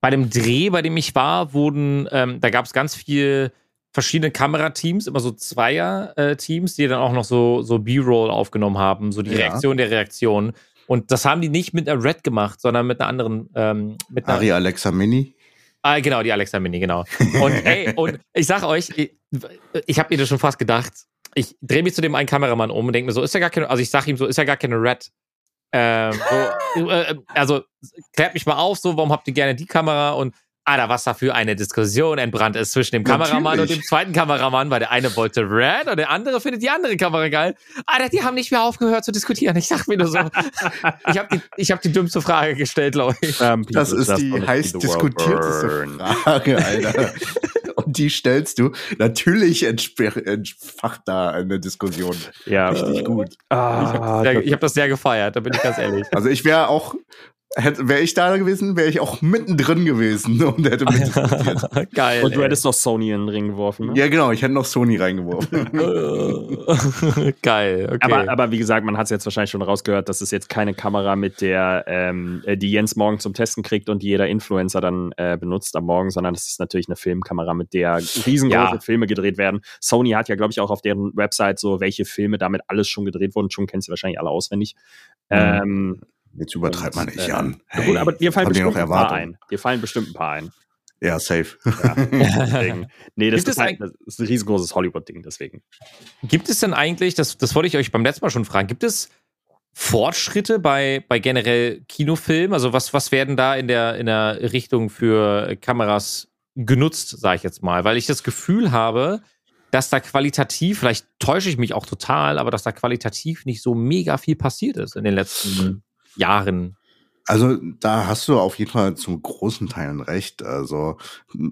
bei dem Dreh, bei dem ich war, wurden, ähm, da gab es ganz viel verschiedene Kamerateams, immer so Zweier-Teams, die dann auch noch so, so B-Roll aufgenommen haben, so die Ja. Reaktion der Reaktion. Und das haben die nicht mit einer Red gemacht, sondern mit einer anderen, ähm, mit einer, Ari Alexa Mini. Ah, genau, die Alexa Mini, genau. Und ey, und ich sag euch, ich, ich habe mir das schon fast gedacht. Ich drehe mich zu dem einen Kameramann um und denke mir so, ist ja gar keine, also ich sag ihm so, ist ja gar keine Red. Ähm, so, äh, also klärt mich mal auf, so, warum habt ihr gerne die Kamera? Und Alter, was da für eine Diskussion entbrannt ist zwischen dem Kameramann Natürlich. und dem zweiten Kameramann, weil der eine wollte Red und der andere findet die andere Kamera geil. Alter, die haben nicht mehr aufgehört zu diskutieren. Ich sag mir nur so, ich habe die, ich hab die dümmste Frage gestellt, glaube ich. Ähm, Das ist die heiß diskutierteste. Frage, Alter. Und die stellst du. Natürlich entfacht da eine Diskussion. Ja. Richtig gut. Ah, ich habe das sehr gefeiert, da bin ich ganz ehrlich. Also ich wäre auch, wäre ich da gewesen, wäre ich auch mittendrin gewesen und hätte mitdiskutiert. Geil. und du ey. hättest noch Sony in den Ring geworfen. Ne? ja, genau, ich hätte noch Sony reingeworfen. Geil, okay. Aber, aber wie gesagt, man hat es jetzt wahrscheinlich schon rausgehört, das ist jetzt keine Kamera, mit der ähm, äh, die Jens morgen zum Testen kriegt und die jeder Influencer dann äh, benutzt am Morgen, sondern das ist natürlich eine Filmkamera, mit der riesengroße Ja. Filme gedreht werden. Sony hat ja, glaube ich, auch auf deren Website so, welche Filme damit alles schon gedreht wurden. Schon kennst du wahrscheinlich alle auswendig. Ähm, Jetzt übertreibt man nicht äh, Jan. na gut, aber dir fallen habt ihr bestimmt noch ein paar Erwartungen? ein. Dir fallen bestimmt ein paar ein. Ja, safe. Deswegen. Nee, das ist, es halt, das ist ein riesengroßes Hollywood-Ding, deswegen. gibt es denn eigentlich, das, das wollte ich euch beim letzten Mal schon fragen, gibt es Fortschritte bei, bei generell Kinofilmen? Also was, was werden da in der, in der Richtung für Kameras genutzt, sage ich jetzt mal? Weil ich das Gefühl habe, dass da qualitativ, vielleicht täusche ich mich auch total, aber dass da qualitativ nicht so mega viel passiert ist in den letzten Jahren. Also da hast du auf jeden Fall zum großen Teilen recht. Also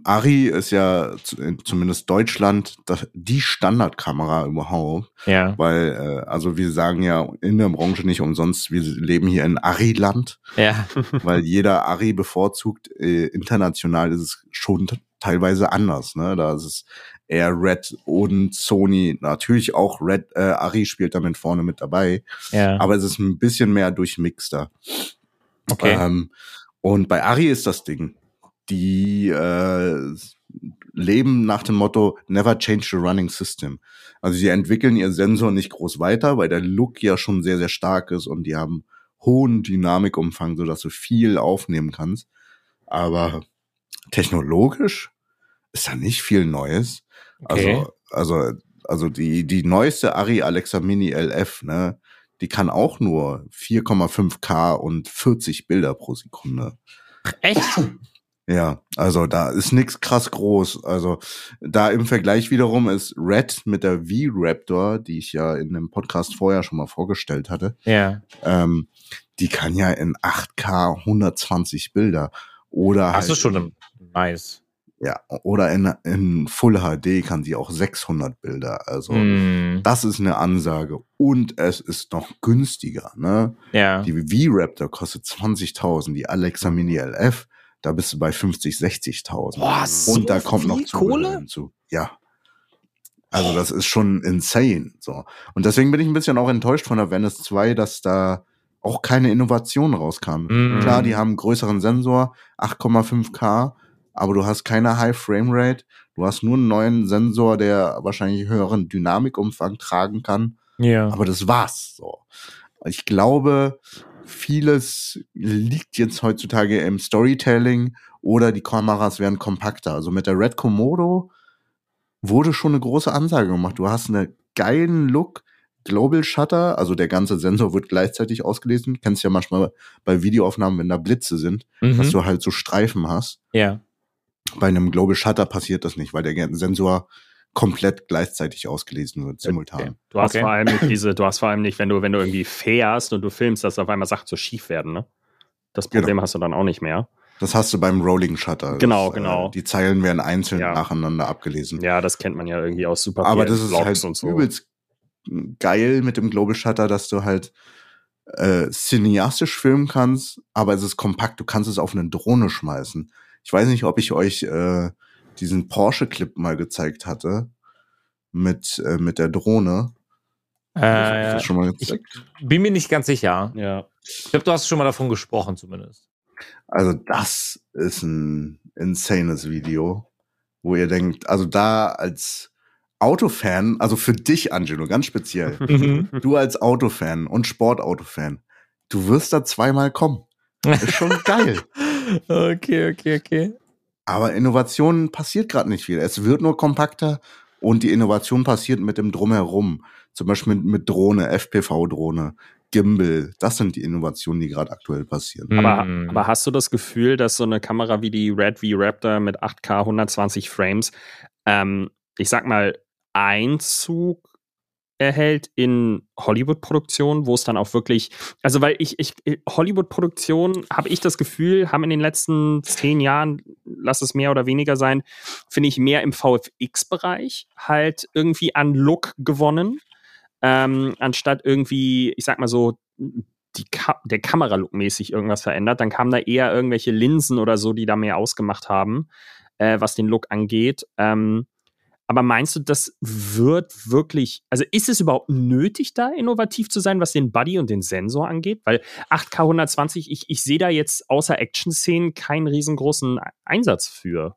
Ari ist ja in zumindest Deutschland das, die Standardkamera überhaupt, Ja. weil äh, also wir sagen ja in der Branche nicht umsonst, wir leben hier in Ari-Land, Ja. weil jeder Ari bevorzugt. Äh, international ist es schon teilweise anders. Ne, da ist es eher Red und Sony natürlich auch Red. Äh, Ari spielt damit vorne mit dabei, Ja. aber es ist ein bisschen mehr durchmixter. Okay. Ähm, und bei Ari ist das Ding. Die äh, leben nach dem Motto Never change the running system. Also sie entwickeln ihr Sensor nicht groß weiter, weil der Look ja schon sehr, sehr stark ist und die haben hohen Dynamikumfang, sodass du viel aufnehmen kannst. Aber technologisch ist da nicht viel Neues. Okay. Also, also, also die, die neueste Ari Alexa Mini LF, ne, die kann auch nur 4,5K und 40 Bilder pro Sekunde. Echt? Ja, also da ist nix krass groß. Also da im Vergleich wiederum ist Red mit der V-Raptor, die ich ja in dem Podcast vorher schon mal vorgestellt hatte, Ja. ähm, die kann ja in 8K 120 Bilder oder Das halt, ist schon nice. Ja oder in, in Full HD kann sie auch 600 Bilder. Also Hm. das ist eine Ansage und es ist noch günstiger. Ne? Ja. Die V-Raptor kostet 20.000, die Alexa Mini LF, da bist du bei 50, 60.000. Boah, so und da kommt noch Kohle? hinzu. Ja. Also das ist schon insane. So. Und deswegen bin ich ein bisschen auch enttäuscht von der Venice 2, dass da auch keine Innovation rauskam. Mhm. Klar, die haben einen größeren Sensor, 8,5K, aber du hast keine High Frame Rate. Du hast nur einen neuen Sensor, der wahrscheinlich höheren Dynamikumfang tragen kann. Ja. Aber das war's. So. Ich glaube, vieles liegt jetzt heutzutage im Storytelling oder die Kameras werden kompakter. Also mit der Red Komodo wurde schon eine große Ansage gemacht. Du hast einen geilen Look, Global Shutter, also der ganze Sensor wird gleichzeitig ausgelesen. Kennst ja manchmal bei Videoaufnahmen, wenn da Blitze sind, Mhm. dass du halt so Streifen hast. ja. Bei einem Global Shutter passiert das nicht, weil der Sensor komplett gleichzeitig ausgelesen wird, simultan. Okay. Du hast Okay. vor allem nicht diese, du hast vor allem nicht, wenn du, wenn du irgendwie fährst und du filmst, dass auf einmal Sachen so schief werden, ne? Das Genau. Problem hast du dann auch nicht mehr. Das hast du beim Rolling Shutter. Genau, das, genau. Äh, die Zeilen werden einzeln Ja. nacheinander abgelesen. Ja, das kennt man ja irgendwie aus super Aber das ist Vlogs halt und so. übelst geil mit dem Global Shutter, dass du halt äh, cineastisch filmen kannst, aber es ist kompakt, du kannst es auf eine Drohne schmeißen. Ich weiß nicht, ob ich euch äh, diesen Porsche-Clip mal gezeigt hatte mit, äh, mit der Drohne. Ich Äh, das schon mal ich gezeigt? bin mir nicht ganz sicher. Ja. Ich glaube, du hast schon mal davon gesprochen, zumindest. Also das ist ein insanes Video, wo ihr denkt, also da als Autofan, also für dich, Angelo, ganz speziell, Mhm. du als Autofan und Sportautofan, du wirst da zweimal kommen. Ist schon geil. okay, okay, okay. Aber Innovation passiert gerade nicht viel. Es wird nur kompakter und die Innovation passiert mit dem Drumherum. Zum Beispiel mit, mit Drohne, FPV-Drohne, Gimbal. Das sind die Innovationen, die gerade aktuell passieren. Aber, Mhm. aber hast du das Gefühl, dass so eine Kamera wie die Red V Raptor mit 8K 120 Frames, ähm, ich sag mal, Einzug erhält in Hollywood-Produktionen, wo es dann auch wirklich, also weil ich, ich Hollywood-Produktionen, habe ich das Gefühl, haben in den letzten zehn Jahren, lass es mehr oder weniger sein, finde ich mehr im VFX-Bereich halt irgendwie an Look gewonnen, ähm, anstatt irgendwie, ich sag mal so, die Ka der Kameralook mäßig irgendwas verändert, dann kamen da eher irgendwelche Linsen oder so, die da mehr ausgemacht haben, äh, was den Look angeht. Ähm, aber meinst du, das wird wirklich, also ist es überhaupt nötig, da innovativ zu sein, was den Buddy und den Sensor angeht? Weil 8K 120, ich, ich sehe da jetzt außer Action-Szenen keinen riesengroßen Einsatz für.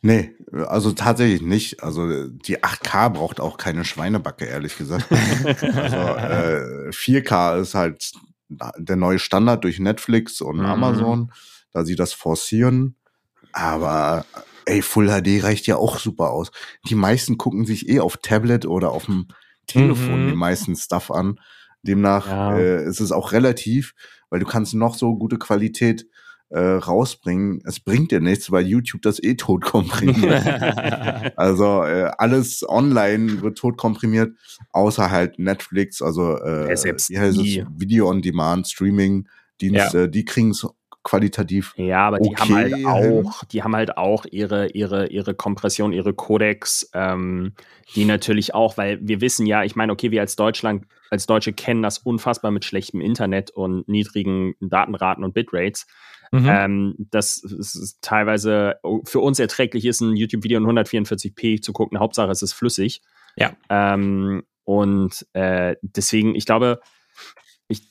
Nee, also tatsächlich nicht. Also die 8K braucht auch keine Schweinebacke, ehrlich gesagt. also äh, 4K ist halt der neue Standard durch Netflix und Mhm. Amazon, da sie das forcieren. Aber ey, Full HD reicht ja auch super aus. Die meisten gucken sich eh auf Tablet oder auf dem Telefon Mhm. die meisten Stuff an. Demnach Ja. äh, ist es auch relativ, weil du kannst noch so gute Qualität äh, rausbringen. Es bringt dir nichts, weil YouTube das eh tot komprimiert. Also äh, alles online wird tot komprimiert, außer halt Netflix, also äh, Ja, wie heißt es? Video on Demand, Streaming, Dienste, die kriegen es qualitativ. Ja, aber die haben halt Okay, auch, die haben halt auch ihre, ihre, ihre Kompression, ihre Codecs, ähm, die natürlich auch, weil wir wissen ja, ich meine, okay, wir als Deutschland, als Deutsche kennen das unfassbar mit schlechtem Internet und niedrigen Datenraten und Bitrates. Mhm. Ähm, dass es ist teilweise für uns erträglich ist, ein YouTube-Video in 144p zu gucken. Hauptsache, es ist flüssig. Ja. Ähm, und äh, deswegen, ich glaube, ich,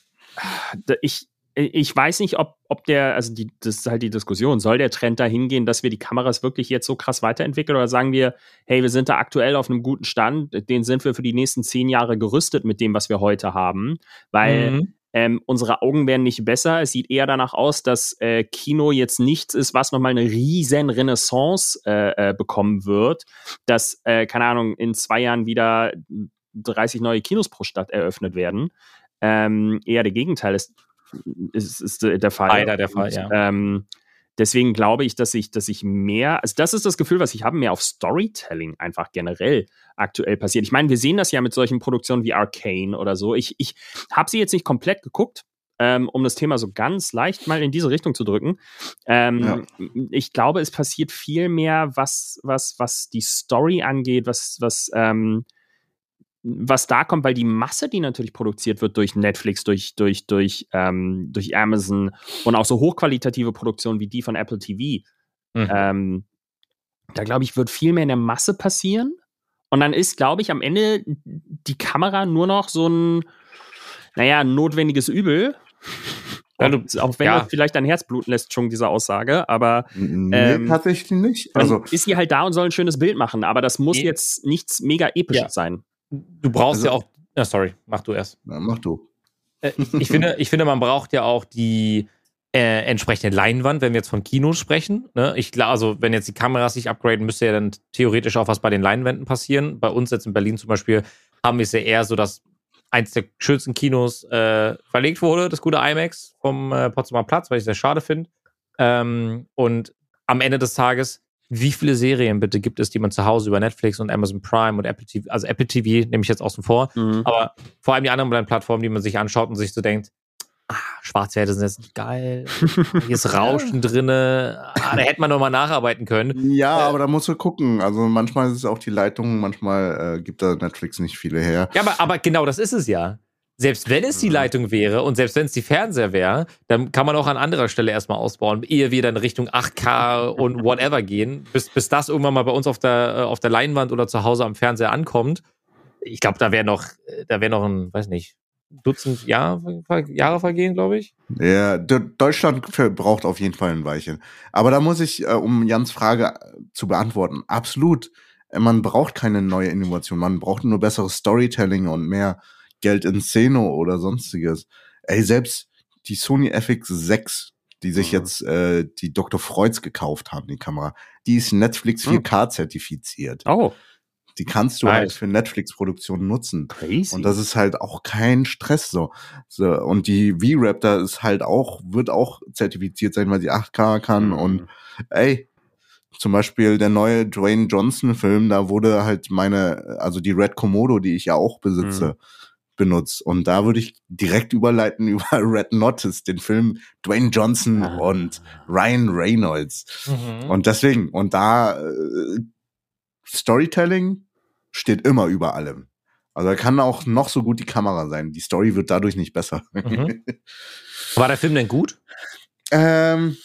ich, ich weiß nicht, ob, ob der, also die, das ist halt die Diskussion, soll der Trend dahin gehen, dass wir die Kameras wirklich jetzt so krass weiterentwickeln oder sagen wir, hey, wir sind da aktuell auf einem guten Stand, den sind wir für die nächsten zehn Jahre gerüstet mit dem, was wir heute haben, weil Mhm. ähm, unsere Augen werden nicht besser. Es sieht eher danach aus, dass äh, Kino jetzt nichts ist, was nochmal eine riesen Renaissance äh, äh, bekommen wird. Dass, äh, keine Ahnung, in zwei Jahren wieder 30 neue Kinos pro Stadt eröffnet werden. Ähm, eher der Gegenteil ist, ist, ist der Fall. Leider der Fall, ja. Ähm, deswegen glaube ich, dass ich, dass ich mehr, also das ist das Gefühl, was ich habe, mehr auf Storytelling einfach generell aktuell passiert. Ich meine, wir sehen das ja mit solchen Produktionen wie Arcane oder so. Ich, ich habe sie jetzt nicht komplett geguckt, ähm, um das Thema so ganz leicht mal in diese Richtung zu drücken. Ähm, Ich glaube, es passiert viel mehr, was, was, was die Story angeht, was, was, ähm, was da kommt, weil die Masse, die natürlich produziert wird durch Netflix, durch, durch, durch, ähm, durch Amazon und auch so hochqualitative Produktionen wie die von Apple TV, Mhm. ähm, da glaube ich, wird viel mehr in der Masse passieren. Und dann ist, glaube ich, am Ende die Kamera nur noch so ein, naja, notwendiges Übel. Ja, du- auch wenn ja. das vielleicht dein Herz bluten lässt, schon diese Aussage, aber Nee, Ähm, tatsächlich nicht. also Also ist sie halt da und soll ein schönes Bild machen, aber das muss Nee. jetzt nichts mega episches Ja. sein. Du brauchst Also- ja auch. Ja, sorry, mach du erst. na, mach du. Äh, ich, finde, ich finde, man braucht ja auch die äh, entsprechende Leinwand, wenn wir jetzt von Kinos sprechen. Ne? Ich glaube, also wenn jetzt die Kameras sich upgraden, müsste ja dann theoretisch auch was bei den Leinwänden passieren. Bei uns jetzt in Berlin zum Beispiel haben wir es ja eher so, dass eins der schönsten Kinos äh, verlegt wurde, das gute IMAX vom äh, Potsdamer Platz, weil ich es sehr schade finde. Ähm, und am Ende des Tages, wie viele Serien bitte gibt es, die man zu Hause über Netflix und Amazon Prime und Apple TV, also Apple TV nehme ich jetzt außen vor, Mhm. aber vor allem die anderen Plattformen, die man sich anschaut und sich so denkt, ah, Schwarzwerte sind jetzt nicht geil. Hier ist Rauschen drinne. Ah, da hätte man noch mal nacharbeiten können. Ja, Äh, aber da musst du gucken. Also manchmal ist es auch die Leitung, manchmal äh, gibt da Netflix nicht viele her. Ja, aber, aber genau das ist es ja. Selbst wenn es die Mhm. Leitung wäre und selbst wenn es die Fernseher wäre, dann kann man auch an anderer Stelle erstmal ausbauen, ehe wir dann Richtung 8K und whatever gehen, bis, bis das irgendwann mal bei uns auf der, äh, auf der Leinwand oder zu Hause am Fernseher ankommt. Ich glaube, da wäre noch, äh, da wäre noch ein, weiß nicht, Dutzend Jahr, Jahre vergehen, glaube ich. Ja, Deutschland braucht auf jeden Fall ein Weilchen. Aber da muss ich, äh, um Jans Frage zu beantworten, absolut. Man braucht keine neue Innovation. Man braucht nur besseres Storytelling und mehr Geld in Szene oder sonstiges. Ey, selbst die Sony FX6, die sich Mhm. jetzt äh, die Dr. Freuds gekauft haben, die Kamera, die ist Netflix Mhm. 4K zertifiziert. Oh, Die kannst du Nice. halt für Netflix-Produktionen nutzen. crazy. Und das ist halt auch kein Stress so. so und die V-Raptor ist halt auch, wird auch zertifiziert sein, weil sie 8K kann. Mhm. Und ey, zum Beispiel der neue Dwayne Johnson-Film, da wurde halt meine, also die Red Komodo, die ich ja auch besitze, benutzt. Und da würde ich direkt überleiten über Red Notice, den Film Dwayne Johnson Ah. und Ryan Reynolds. Und deswegen, und da äh, Storytelling steht immer über allem. Also da kann auch noch so gut die Kamera sein. Die Story wird dadurch nicht besser. Mhm. War der Film denn gut? ähm,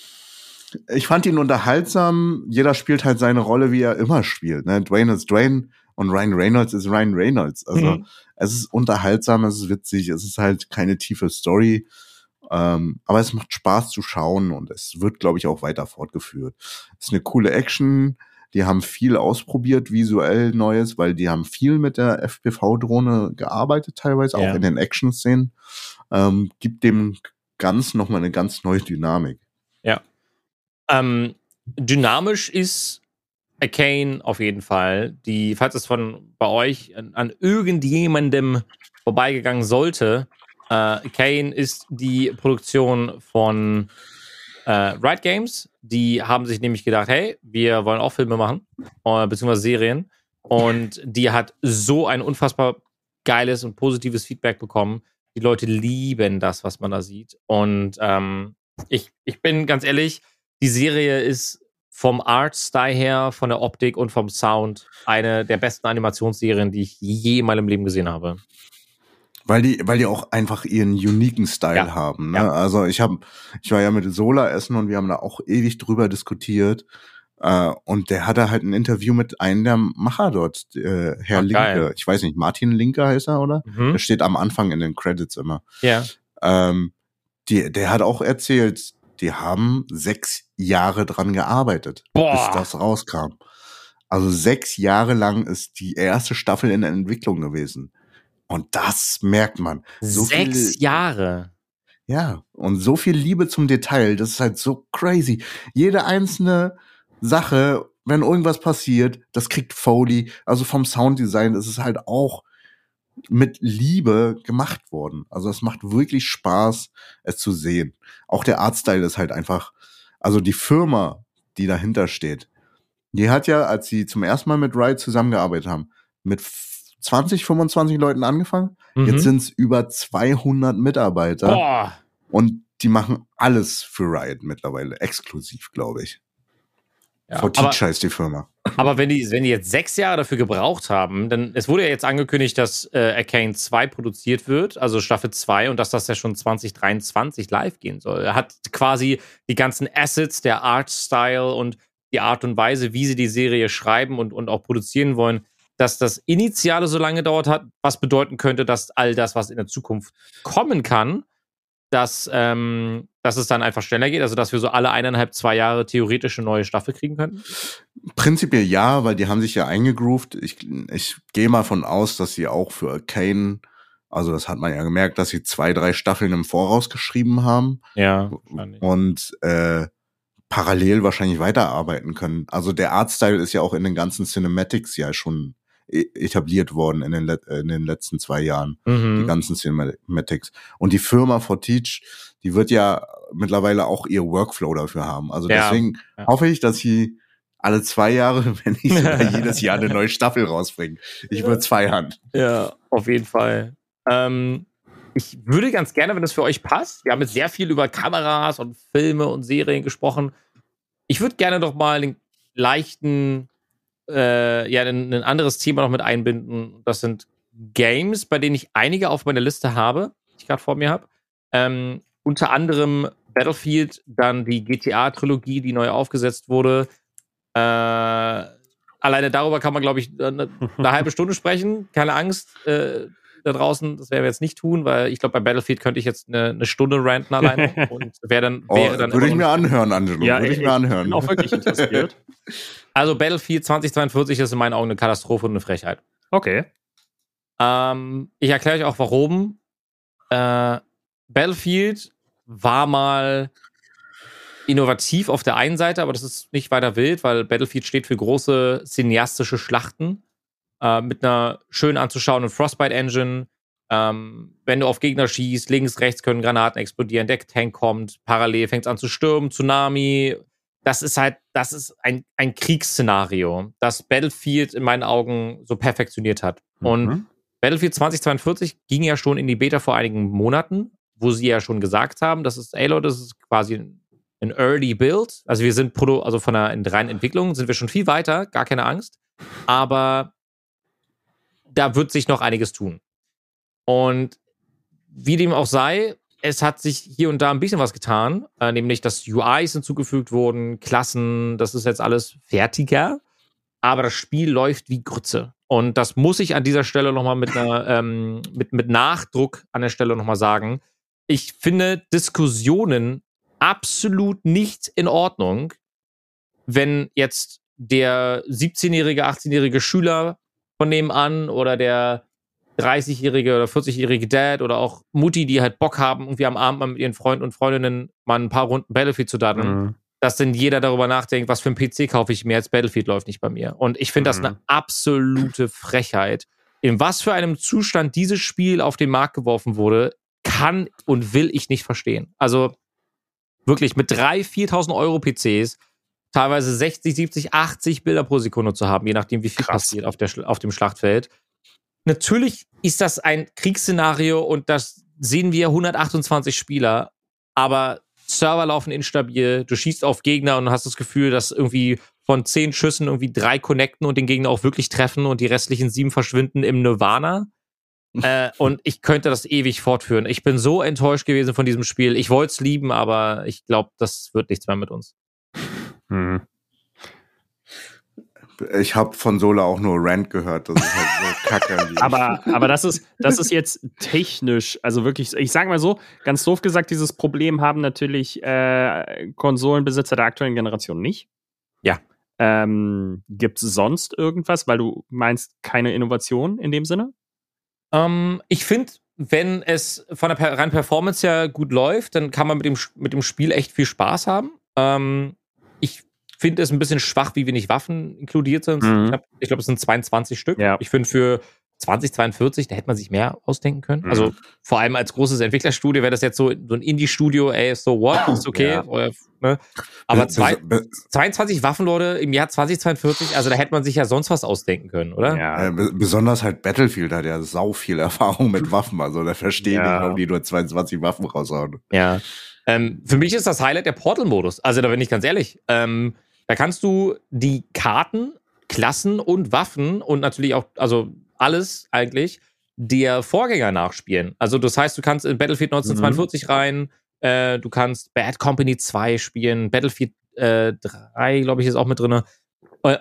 ich fand ihn unterhaltsam. Jeder spielt halt seine Rolle, wie er immer spielt. Ne? Dwayne ist Dwayne und Ryan Reynolds ist Ryan Reynolds. Also Mhm. es ist unterhaltsam, es ist witzig, es ist halt keine tiefe Story. Ähm, aber es macht Spaß zu schauen und es wird, glaube ich, auch weiter fortgeführt. Es ist eine coole Action. Die haben viel ausprobiert, visuell Neues, weil die haben viel mit der FPV-Drohne gearbeitet, teilweise Ja. auch in den Action-Szenen. Ähm, gibt dem ganz nochmal eine ganz neue Dynamik. Ähm, dynamisch ist Arcane auf jeden Fall. Die, falls es von bei euch an, an irgendjemandem vorbeigegangen sollte, äh, Arcane ist die Produktion von äh, Riot Games. Die haben sich nämlich gedacht, hey, wir wollen auch Filme machen, äh, beziehungsweise Serien. Und die hat so ein unfassbar geiles und positives Feedback bekommen. Die Leute lieben das, was man da sieht. Und ähm, ich, ich bin ganz ehrlich, die Serie ist vom Art-Style her, von der Optik und vom Sound eine der besten Animationsserien, die ich je in meinem Leben gesehen habe. Weil die, weil die auch einfach ihren uniken Style Ja. haben. Ne? Ja. Also ich habe, ich war ja mit Sola essen und wir haben da auch ewig drüber diskutiert. Äh, und der hatte halt ein Interview mit einem der Macher dort, äh, Herr Ach, Linke. geil. Ich weiß nicht, Martin Linke heißt er, oder? Mhm. Der steht am Anfang in den Credits immer. Ja. Ähm, die, der hat auch erzählt, die haben sechs Jahre dran gearbeitet, Boah. bis das rauskam. Also sechs Jahre lang ist die erste Staffel in der Entwicklung gewesen. Und das merkt man. So Sechs viel- Jahre. Ja, und so viel Liebe zum Detail, das ist halt so crazy. Jede einzelne Sache, wenn irgendwas passiert, das kriegt Foley, also vom Sounddesign, ist halt auch mit Liebe gemacht worden. Also es macht wirklich Spaß, es zu sehen. Auch der Artstyle ist halt einfach, also die Firma, die dahinter steht, die hat ja, als sie zum ersten Mal mit Riot zusammengearbeitet haben, mit 20, 25 Leuten angefangen. Mhm. Jetzt sind es über 200 Mitarbeiter Boah. und die machen alles für Riot mittlerweile, exklusiv, glaube ich. Ja, aber, Teacher ist die Firma. aber wenn die, wenn die jetzt sechs Jahre dafür gebraucht haben, dann, es wurde ja jetzt angekündigt, dass äh, Arcane 2 produziert wird, also Staffel 2, und dass das ja schon 2023 live gehen soll. Er hat quasi die ganzen Assets, der Art-Style und die Art und Weise, wie sie die Serie schreiben und, und auch produzieren wollen, dass das Initiale so lange gedauert hat, was bedeuten könnte, dass all das, was in der Zukunft kommen kann, dass, ähm, dass es dann einfach schneller geht, also dass wir so alle eineinhalb, zwei Jahre theoretisch eine neue Staffel kriegen könnten? Prinzipiell ja, weil die haben sich ja eingegroovt. Ich, ich gehe mal von aus, dass sie auch für Arcane, also das hat man ja gemerkt, dass sie zwei, drei Staffeln im Voraus geschrieben haben Ja, und äh, parallel wahrscheinlich weiterarbeiten können. Also der Artstyle ist ja auch in den ganzen Cinematics ja schon etabliert worden in den, in den letzten zwei Jahren. die Mhm. ganzen Cinematics. Und die Firma Forteach, die wird ja mittlerweile auch ihr Workflow dafür haben. Also Ja, deswegen ja. hoffe ich, dass sie alle zwei Jahre, wenn nicht sogar jedes Jahr eine neue Staffel rausbringen. Ich würde es feiern. Ja, auf jeden Fall. Ähm, ich würde ganz gerne, wenn es für euch passt, wir haben jetzt sehr viel über Kameras und Filme und Serien gesprochen. Ich würde gerne doch mal einen leichten, äh, ja, ein, ein anderes Thema noch mit einbinden. Das sind Games, bei denen ich einige auf meiner Liste habe, die ich gerade vor mir habe. Ähm, unter anderem Battlefield, dann die GTA-Trilogie, die neu aufgesetzt wurde. Äh, alleine darüber kann man, glaube ich, eine, eine, halbe Stunde sprechen. Keine Angst äh, da draußen, das werden wir jetzt nicht tun, weil ich glaube, bei Battlefield könnte ich jetzt eine, eine Stunde ranten alleine und wäre dann, Oh, wäre dann würde ich mir anhören, Angelo. Ja, würde ich ich- mir anhören. bin auch wirklich interessiert. Also Battlefield 2042 ist in meinen Augen eine Katastrophe und eine Frechheit. Okay. Ähm, ich erkläre euch auch warum. Äh, Battlefield war mal innovativ auf der einen Seite, aber das ist nicht weiter wild, weil Battlefield steht für große cineastische Schlachten äh, mit einer schön anzuschauenden Frostbite-Engine. Ähm, wenn du auf Gegner schießt, links, rechts können Granaten explodieren, der Tank kommt, parallel fängt es an zu stürmen, Tsunami. Das ist halt, das ist ein, ein Kriegsszenario, das Battlefield in meinen Augen so perfektioniert hat. Und Mhm. Battlefield 2042 ging ja schon in die Beta vor einigen Monaten, wo sie ja schon gesagt haben, das ist, ey Leute, das ist quasi ein Early Build. Also wir sind Proto, also von der in reinen Entwicklung sind wir schon viel weiter, gar keine Angst. Aber da wird sich noch einiges tun. Und wie dem auch sei, es hat sich hier und da ein bisschen was getan, äh, nämlich dass UIs hinzugefügt wurden, Klassen, das ist jetzt alles fertiger, aber das Spiel läuft wie Grütze. Und das muss ich an dieser Stelle nochmal mit, einer, ähm, mit, mit Nachdruck an der Stelle nochmal sagen. Ich finde Diskussionen absolut nicht in Ordnung, wenn jetzt der 17-jährige, 18-jährige Schüler von nebenan oder der 30-jährige oder 40-jährige Dad oder auch Mutti, die halt Bock haben, irgendwie am Abend mal mit ihren Freunden und Freundinnen mal ein paar Runden Battlefield zu daddeln, Mhm. dass denn jeder darüber nachdenkt, was für ein PC kaufe ich mir, als Battlefield läuft nicht bei mir. Und ich finde das Mhm. eine absolute Frechheit. In was für einem Zustand dieses Spiel auf den Markt geworfen wurde, kann und will ich nicht verstehen. Also wirklich mit 3.000, 4.000 Euro PCs teilweise 60, 70, 80 Bilder pro Sekunde zu haben, je nachdem, wie viel Krass. passiert auf, der, auf dem Schlachtfeld. Natürlich ist das ein Kriegsszenario und das sehen wir 128 Spieler, aber Server laufen instabil, du schießt auf Gegner und hast das Gefühl, dass irgendwie von zehn Schüssen irgendwie drei connecten und den Gegner auch wirklich treffen und die restlichen sieben verschwinden im Nirvana. äh, und ich könnte das ewig fortführen. Ich bin so enttäuscht gewesen von diesem Spiel. Ich wollte es lieben, aber ich glaube, das wird nichts mehr mit uns. Mhm. Ich habe von Sola auch nur Rant gehört. Das ist halt so kacke. Aber, aber das ist, das ist jetzt technisch, also wirklich, ich sage mal so, ganz doof gesagt, dieses Problem haben natürlich äh, Konsolenbesitzer der aktuellen Generation nicht. Ja. Ähm, Gibt es sonst irgendwas, weil du meinst keine Innovation in dem Sinne? Ähm, ich finde, wenn es von der per reinen Performance her gut läuft, dann kann man mit dem, mit dem Spiel echt viel Spaß haben. Ähm, finde es ein bisschen schwach, wie wenig Waffen inkludiert sind. Mhm. Ich, glaube, es sind 22 Stück. Ja. Ich finde für 2042, da hätte man sich mehr ausdenken können. Mhm. Also vor allem als großes Entwicklerstudio wäre das jetzt so, so ein Indie-Studio, ey, so what, ist okay. Ja. Oder, ne? Aber Be- zwei, be- 22 Waffen, Leute, im Jahr 2042, also da hätte man sich ja sonst was ausdenken können, oder? Ja. äh, be- besonders halt Battlefield hat ja sau viel Erfahrung mit Waffen. Also da verstehe ich Ja. nicht, warum die nur 22 Waffen raushauen. Ja. Ähm, für mich ist das Highlight der Portal-Modus. Also da bin ich ganz ehrlich. Ähm, da kannst du die Karten, Klassen und Waffen und natürlich auch, also alles eigentlich, der Vorgänger nachspielen. Also das heißt, du kannst in Battlefield 1942 rein, äh, du kannst Bad Company 2 spielen, Battlefield äh, 3, glaube ich, ist auch mit drin.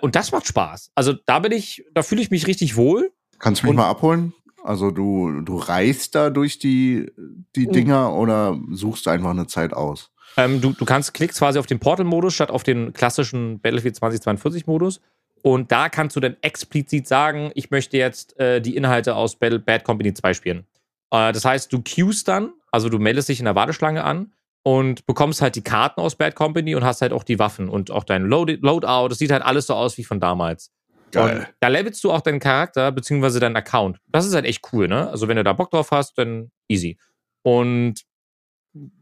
Und das macht Spaß. Also da bin ich, da fühle ich mich richtig wohl. Kannst du mich Und- mal abholen? Also du, du reist da durch die, die Mhm. Dinger oder suchst du einfach eine Zeit aus? Ähm, du, du kannst klickst quasi auf den Portal-Modus statt auf den klassischen Battlefield 2042-Modus. Und da kannst du dann explizit sagen, ich möchte jetzt äh, die Inhalte aus Battle Bad Company 2 spielen. Äh, das heißt, du queuest dann, also du meldest dich in der Warteschlange an und bekommst halt die Karten aus Bad Company und hast halt auch die Waffen und auch dein Load Loadout. Das sieht halt alles so aus wie von damals. Und da levelst du auch deinen Charakter beziehungsweise deinen Account. Das ist halt echt cool, ne? Also wenn du da Bock drauf hast, dann easy. Und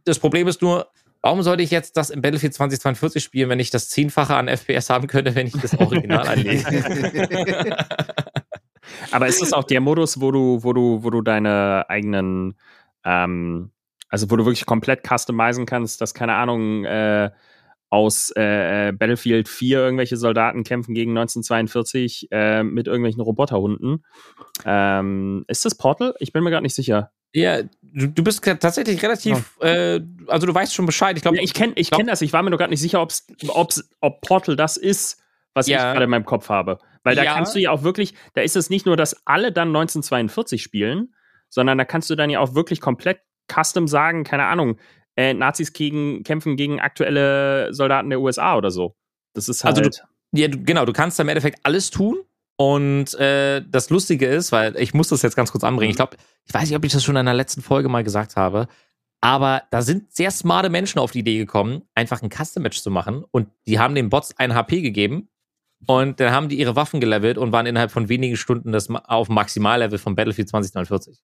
das Problem ist nur, warum sollte ich jetzt das im Battlefield 2042 spielen, wenn ich das Zehnfache an FPS haben könnte, wenn ich das Original anlege? Aber ist das auch der Modus, wo du, wo du, wo du deine eigenen Ähm, also wo du wirklich komplett customizen kannst, dass, keine Ahnung, äh, aus äh, Battlefield 4 irgendwelche Soldaten kämpfen gegen 1942 äh, mit irgendwelchen Roboterhunden. Ähm, ist das Portal? Ich bin mir gerade nicht sicher. Ja, du, du bist tatsächlich relativ, äh, also du weißt schon Bescheid. Ich glaube, Ja, ich kenne ich glaub- kenn das. Ich war mir nur gerade nicht sicher, ob's, ob's, ob Portal das ist, was Ja. ich gerade in meinem Kopf habe. Weil da Ja. kannst du ja auch wirklich, da ist es nicht nur, dass alle dann 1942 spielen, sondern da kannst du dann ja auch wirklich komplett custom sagen, keine Ahnung, äh, Nazis gegen, kämpfen gegen aktuelle Soldaten der USA oder so. Das ist halt. Also du- Ja, du, genau, du kannst da im Endeffekt alles tun. Und äh, das Lustige ist, weil ich muss das jetzt ganz kurz anbringen. Ich glaube, ich weiß nicht, ob ich das schon in der letzten Folge mal gesagt habe, aber da sind sehr smarte Menschen auf die Idee gekommen, einfach ein Custom-Match zu machen. Und die haben den Bots ein HP gegeben und dann haben die ihre Waffen gelevelt und waren innerhalb von wenigen Stunden das auf dem Maximallevel von Battlefield 2049.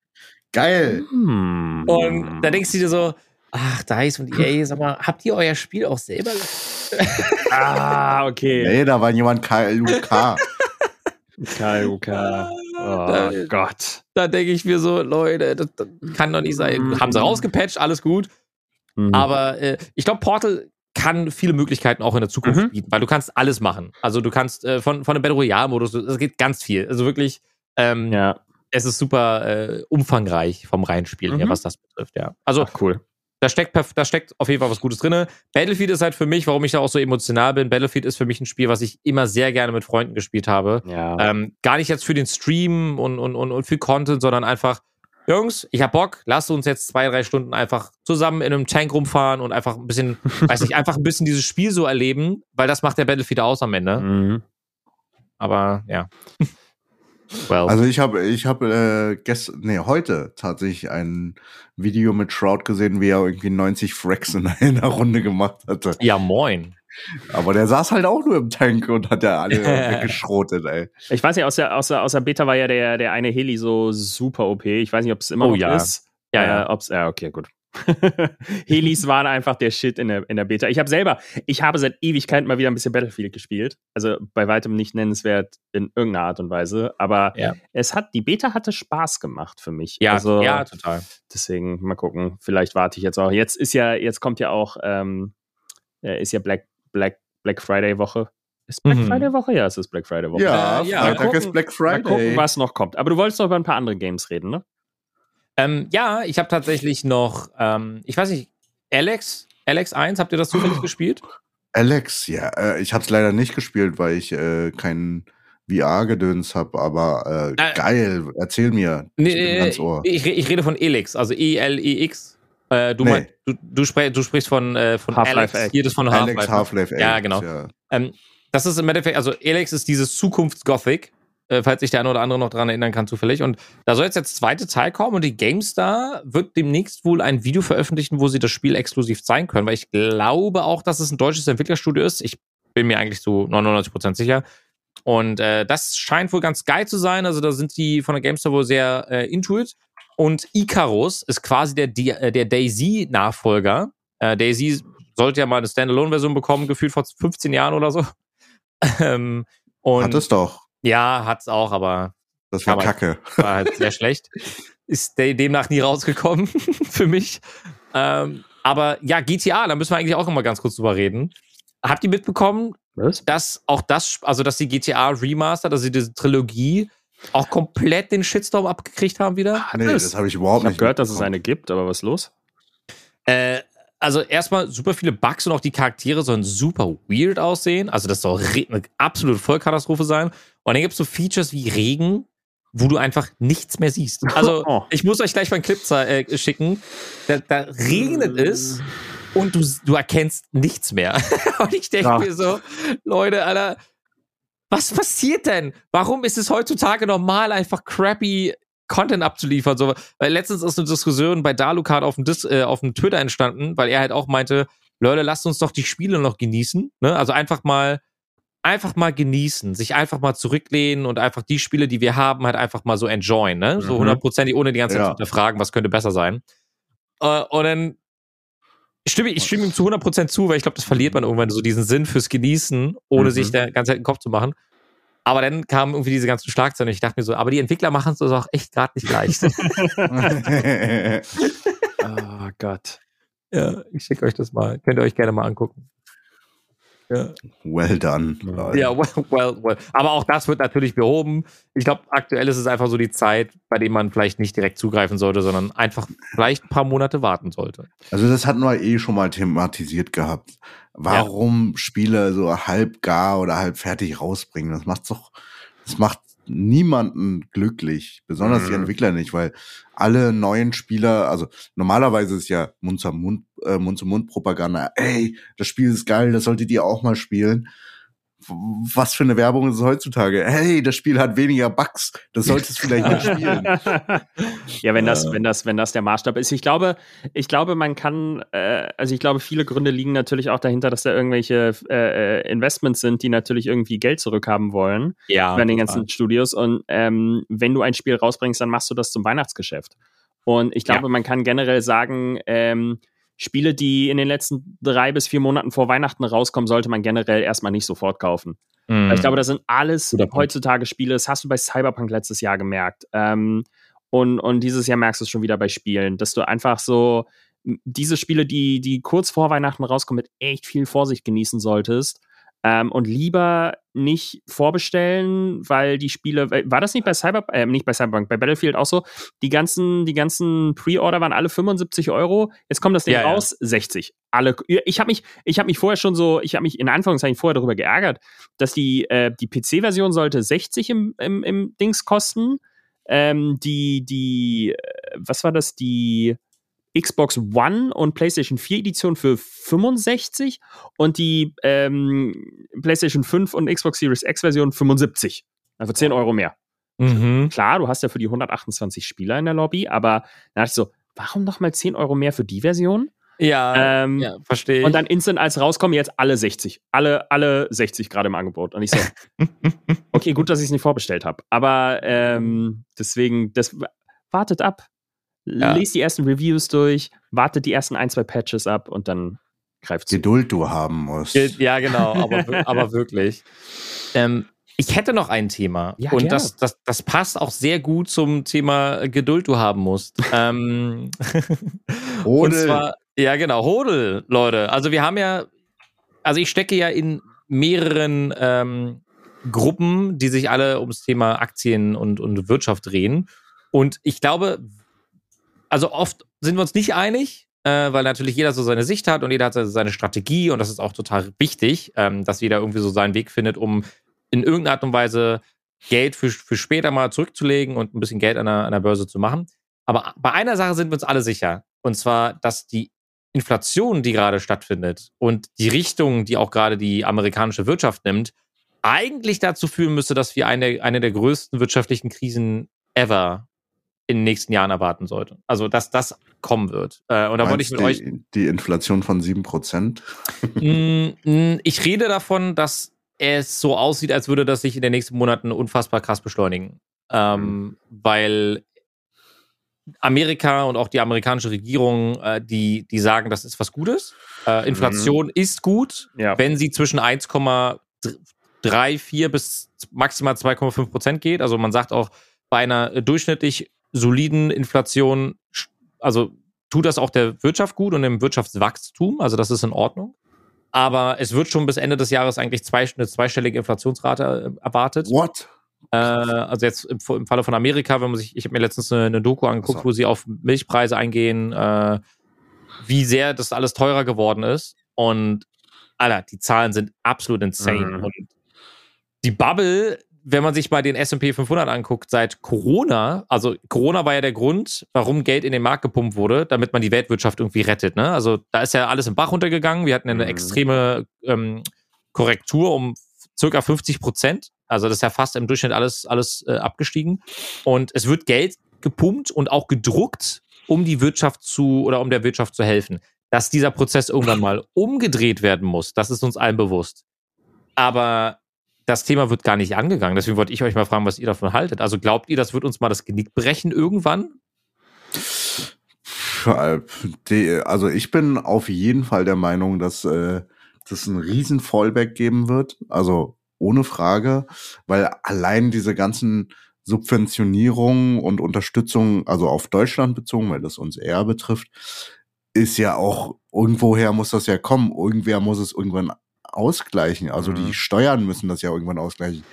Geil. hm. Und da denkst du dir so, ach, DICE und EA, sag mal, habt ihr euer Spiel auch selber Ah, okay. Nee, da war jemand KLUK. KUK. Oh Da- Gott. Da denke ich mir so, Leute, das, das kann doch nicht sein. Haben sie rausgepatcht, alles gut. Mhm. Aber äh, ich glaube, Portal kann viele Möglichkeiten auch in der Zukunft Mhm. bieten, weil du kannst alles machen. Also du kannst äh, von, von dem Battle Royale-Modus, es geht ganz viel. Also wirklich, ähm, ja, es ist super äh, umfangreich vom Reinspielen her, Mhm. was das betrifft, ja. Also Ach, cool. Da steckt, da steckt auf jeden Fall was Gutes drin. Battlefield ist halt für mich, warum ich da auch so emotional bin, Battlefield ist für mich ein Spiel, was ich immer sehr gerne mit Freunden gespielt habe. Ja. Ähm, gar nicht jetzt für den Stream und, und, und, und für Content, sondern einfach, Jungs, ich hab Bock, lasst uns jetzt zwei, drei Stunden einfach zusammen in einem Tank rumfahren und einfach ein bisschen, weiß nicht, einfach ein bisschen dieses Spiel so erleben, weil das macht der Battlefield aus am Ende. Mhm. Aber ja. Well. Also ich habe ich habe äh, gestern nee, heute tatsächlich ein Video mit Shroud gesehen, wie er irgendwie 90 Fracks in einer Runde gemacht hatte. ja, moin. Aber der saß halt auch nur im Tank und hat ja alle weggeschrotet, ey. Ich weiß nicht, aus der, aus der, aus der Beta war ja der, der eine Heli so super OP. Ich weiß nicht, ob es immer Oh noch ja. ist. Ja, äh, ja. Ob's, ja, okay, gut. Helis waren einfach der Shit in der, in der Beta. Ich habe selber, ich habe seit Ewigkeiten mal wieder ein bisschen Battlefield gespielt. Also bei weitem nicht nennenswert in irgendeiner Art und Weise. Aber Ja. es hat, die Beta hatte Spaß gemacht für mich. Ja, also, ja, total. Deswegen mal gucken. Vielleicht warte ich jetzt auch. Jetzt ist ja, jetzt kommt ja auch, ähm, äh, ist ja Black, Black, Black Friday Woche. Ist Black Mhm. Friday Woche? Ja, es ist Black Friday Woche. Ja, Äh, ja, Freitag mal gucken- ist Black Mal Friday. gucken, was noch kommt. Aber du wolltest noch über ein paar andere Games reden, ne? Ähm, ja, ich habe tatsächlich noch, ähm, ich weiß nicht, Alex, Alex 1, habt ihr das zufällig gespielt? Alex, ja, äh, ich habe es leider nicht gespielt, weil ich äh, kein VR-Gedöns habe, aber äh, Äh, geil, erzähl mir. ich bin ganz Ohr. ich, re- ich rede von Elix, also E-L-E-X. Äh, du, Nee. mein, du, du, spre du sprichst von, äh, von Half-Life Alex, das von Alex Half-Life. Half-Life Ja, Alex, genau. Ja. Ähm, das ist im Endeffekt, also Elex ist dieses Zukunfts-Gothic, äh, falls sich der eine oder andere noch dran erinnern kann, zufällig. Und da soll jetzt der zweite Teil kommen und die GameStar wird demnächst wohl ein Video veröffentlichen, wo sie das Spiel exklusiv zeigen können, weil ich glaube auch, dass es ein deutsches Entwicklerstudio ist. Ich bin mir eigentlich zu 99% sicher. Und äh, das scheint wohl ganz geil zu sein. Also da sind die von der GameStar wohl sehr äh, intuit. Und Icarus ist quasi der, äh, der Daisy-Nachfolger. Äh, Daisy sollte ja mal eine Standalone-Version bekommen, gefühlt vor 15 Jahren oder so. ähm, und Hat es doch. Ja, hat's auch, aber Das war Aber- kacke. war halt sehr schlecht. Ist de demnach nie rausgekommen für mich. Ähm, aber ja, GTA, da müssen wir eigentlich auch immer ganz kurz drüber reden. Habt ihr mitbekommen, Was? dass auch das, also dass die GTA Remastered, also diese Trilogie, auch komplett den Shitstorm abgekriegt haben wieder? Nee, das habe ich überhaupt Ich habe nicht. gehört, dass es eine gibt, aber was ist los? Äh, also erstmal super viele Bugs und auch die Charaktere sollen super weird aussehen. Also das soll eine absolute Vollkatastrophe sein. Und dann gibt es so Features wie Regen, wo du einfach nichts mehr siehst. Also Oh. ich muss euch gleich mal einen Clip äh, schicken. Da, da regnet es und du, du erkennst nichts mehr. und ich denke Ja. mir so, Leute, Alter, was passiert denn? Warum ist es heutzutage normal, einfach crappy Content abzuliefern? So, weil letztens ist eine Diskussion bei Dalukat auf dem, Dis äh, auf dem Twitter entstanden, weil er halt auch meinte, Leute, lasst uns doch die Spiele noch genießen. Ne? Also einfach mal, einfach mal genießen, sich einfach mal zurücklehnen und einfach die Spiele, die wir haben, halt einfach mal so enjoyen. Ne? So Mhm. hundertprozentig, ohne die ganze Zeit Ja. zu hinterfragen, was könnte besser sein. Äh, und dann stimme ich, ich stimme ihm zu 100% zu, weil ich glaube, das verliert man irgendwann so diesen Sinn fürs Genießen, ohne Mhm. sich da ganz den Kopf zu machen. Aber dann kamen irgendwie diese ganzen Schlagzeilen und ich dachte mir so, aber die Entwickler machen es uns auch echt gerade nicht leicht. Gott. Ja, ich schicke euch das mal. Könnt ihr euch gerne mal angucken. Ja. Well done. Leute. Ja, well, well, well. Aber auch das wird natürlich behoben. Ich glaube, aktuell ist es einfach so die Zeit, bei dem man vielleicht nicht direkt zugreifen sollte, sondern einfach vielleicht ein paar Monate warten sollte. Also das hatten wir eh schon mal thematisiert gehabt. Warum Spiele so halb gar oder halb fertig rausbringen? Das macht doch, das macht niemanden glücklich, besonders die Mhm. Entwickler nicht, weil alle neuen Spieler, also normalerweise ist ja Mund zu Mund, äh, Mund zu Mund Propaganda. Ey, das Spiel ist geil, das solltet ihr auch mal spielen. Was für eine Werbung ist es heutzutage? Hey, das Spiel hat weniger Bugs, das solltest du vielleicht mal spielen. ja, wenn das, Ja. wenn das, wenn das der Maßstab ist. Ich glaube, ich glaube, man kann, äh, also ich glaube, viele Gründe liegen natürlich auch dahinter, dass da irgendwelche äh, Investments sind, die natürlich irgendwie Geld zurückhaben wollen Ja. bei den ganzen Studios. Und ähm, wenn du ein Spiel rausbringst, dann machst du das zum Weihnachtsgeschäft. Und ich glaube, man kann generell sagen, ähm, Spiele, die in den letzten drei bis vier Monaten vor Weihnachten rauskommen, sollte man generell erstmal nicht sofort kaufen. Weil Ich glaube, das sind alles heutzutage Spiele. Das hast du bei Cyberpunk letztes Jahr gemerkt. Ähm, und, und dieses Jahr merkst du es schon wieder bei Spielen, dass du einfach so diese Spiele, die, die kurz vor Weihnachten rauskommen, mit echt viel Vorsicht genießen solltest. Ähm, und lieber nicht vorbestellen, weil die Spiele, war das nicht bei Cyber, äh, nicht bei Cyberpunk, bei Battlefield auch so? Die ganzen, die ganzen Pre-Order waren alle 75 Euro. Jetzt kommt das Ding Ja, ja. raus, 60. Alle, ich habe mich, ich habe mich vorher schon so, ich habe mich in Anführungszeichen vorher darüber geärgert, dass die, äh, die PC-Version sollte 60 im, im, im Dings kosten. Ähm, die, die, äh, was war das? Die Xbox One und PlayStation 4 Edition für 65 und die ähm, PlayStation 5 und Xbox Series X Version 75. Also 10 Euro mehr. Mhm. Klar, du hast ja für die 128 Spieler in der Lobby, aber da dachte ich so, warum nochmal 10 Euro mehr für die Version? Ja, Ähm, ja verstehe. Und dann instant als rauskommen, jetzt alle 60. Alle, alle 60 gerade im Angebot. Und ich so, okay, gut, dass ich es nicht vorbestellt habe. Aber ähm, deswegen, das wartet ab. Ja. Lest die ersten Reviews durch, wartet die ersten ein, zwei Patches ab und dann greift zu. Geduld du haben musst. Ja, genau, aber, aber wirklich. Ähm, ich hätte noch ein Thema. Ja, und das, das, das passt auch sehr gut zum Thema Geduld du haben musst. ähm, und Hodel. zwar, ja, genau, Hodel, Leute. Also wir haben ja, also ich stecke ja in mehreren ähm, Gruppen, die sich alle ums Thema Aktien und, und Wirtschaft drehen. Und ich glaube, also oft sind wir uns nicht einig, äh, weil natürlich jeder so seine Sicht hat und jeder hat seine- Strategie und das ist auch total wichtig, ähm, dass jeder irgendwie so seinen Weg findet, um in irgendeiner Art und Weise Geld für, für später mal zurückzulegen und ein bisschen Geld an der, an der Börse zu machen. Aber bei einer Sache sind wir uns alle sicher. Und zwar, dass die Inflation, die gerade stattfindet und die Richtung, die auch gerade die amerikanische Wirtschaft nimmt, eigentlich dazu führen müsste, dass wir eine, eine der größten wirtschaftlichen Krisen ever in den nächsten Jahren erwarten sollte. Also, dass das kommen wird. Äh, und da wollte ich mit euch die, die Inflation von 7%. Mm, mm, Ich rede davon, dass es so aussieht, als würde das sich in den nächsten Monaten unfassbar krass beschleunigen. Ähm, weil Amerika und auch die amerikanische Regierung, äh, die, die sagen, das ist was Gutes. Äh, Inflation ist gut, Ja. wenn sie zwischen 1,34 bis maximal 2,5 Prozent geht. Also man sagt auch, bei einer durchschnittlich soliden Inflation, also tut das auch der Wirtschaft gut und dem Wirtschaftswachstum. Also das ist in Ordnung. Aber es wird schon bis Ende des Jahres eigentlich zwei, eine zweistellige Inflationsrate äh, erwartet. What? Äh, also jetzt im, im Falle von Amerika, wenn man sich, ich habe mir letztens eine, eine Doku angeguckt, so. wo sie auf Milchpreise eingehen, äh, wie sehr das alles teurer geworden ist. Und Alter, die Zahlen sind absolut insane. Mhm. Und die Bubble, wenn man sich mal den S&P 500 anguckt, seit Corona, also Corona war ja der Grund, warum Geld in den Markt gepumpt wurde, damit man die Weltwirtschaft irgendwie rettet. Ne? Also da ist ja alles im Bach runtergegangen. Wir hatten eine Mhm. extreme ähm, Korrektur um circa 50 Prozent. Also das ist ja fast im Durchschnitt alles, alles äh, abgestiegen. Und es wird Geld gepumpt und auch gedruckt, um die Wirtschaft zu oder um der Wirtschaft zu helfen. Dass dieser Prozess irgendwann mal umgedreht werden muss, das ist uns allen bewusst. Aber das Thema wird gar nicht angegangen. Deswegen wollte ich euch mal fragen, was ihr davon haltet. Also glaubt ihr, das wird uns mal das Genick brechen irgendwann? Äh, Also ich bin auf jeden Fall der Meinung, dass äh, das einen riesen Fallback geben wird. Also ohne Frage, weil allein diese ganzen Subventionierungen und Unterstützung, also auf Deutschland bezogen, weil das uns eher betrifft, ist ja auch, irgendwoher muss das ja kommen. Irgendwer muss es irgendwann ausgleichen. Also Mhm. die Steuern müssen das ja irgendwann ausgleichen.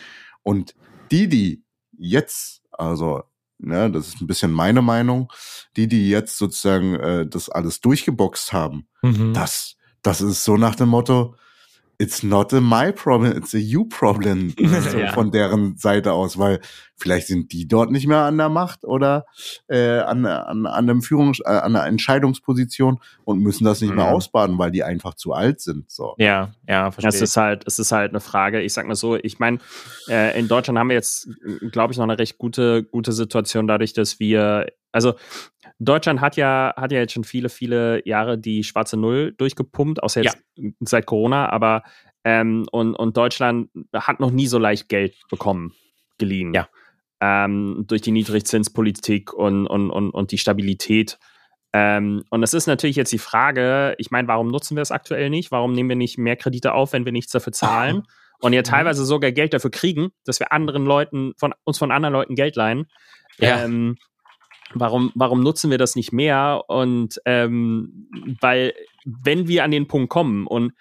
Und die, die jetzt, also, ne, das ist ein bisschen meine Meinung, die, die jetzt sozusagen äh, das alles durchgeboxt haben, Mhm. das, das ist so nach dem Motto, it's not a my problem, it's a you problem so Ja. von deren Seite aus, weil vielleicht sind die dort nicht mehr an der Macht oder äh, an, an, an, einem Führungs-, äh, an einer Entscheidungsposition und müssen das nicht mehr Mhm. ausbaden, weil die einfach zu alt sind. So. ja, ja, verstehe. Es ist halt, es ist halt eine Frage. Ich sag mal so, ich meine, äh, in Deutschland haben wir jetzt, glaube ich, noch eine recht gute, gute Situation dadurch, dass wir, also Deutschland hat ja, hat ja jetzt schon viele, viele Jahre die schwarze Null durchgepumpt, außer jetzt seit Corona, aber ähm, und, und Deutschland hat noch nie so leicht Geld bekommen, geliehen. Ja. Ähm, durch die Niedrigzinspolitik und, und, und, und die Stabilität. Ähm, und es ist natürlich jetzt die Frage, ich meine, warum nutzen wir es aktuell nicht? Warum nehmen wir nicht mehr Kredite auf, wenn wir nichts dafür zahlen? Und ja teilweise sogar Geld dafür kriegen, dass wir anderen Leuten, von uns von anderen Leuten Geld leihen. Ja. Ähm, warum, warum nutzen wir das nicht mehr? Und ähm, weil, wenn wir an den Punkt kommen und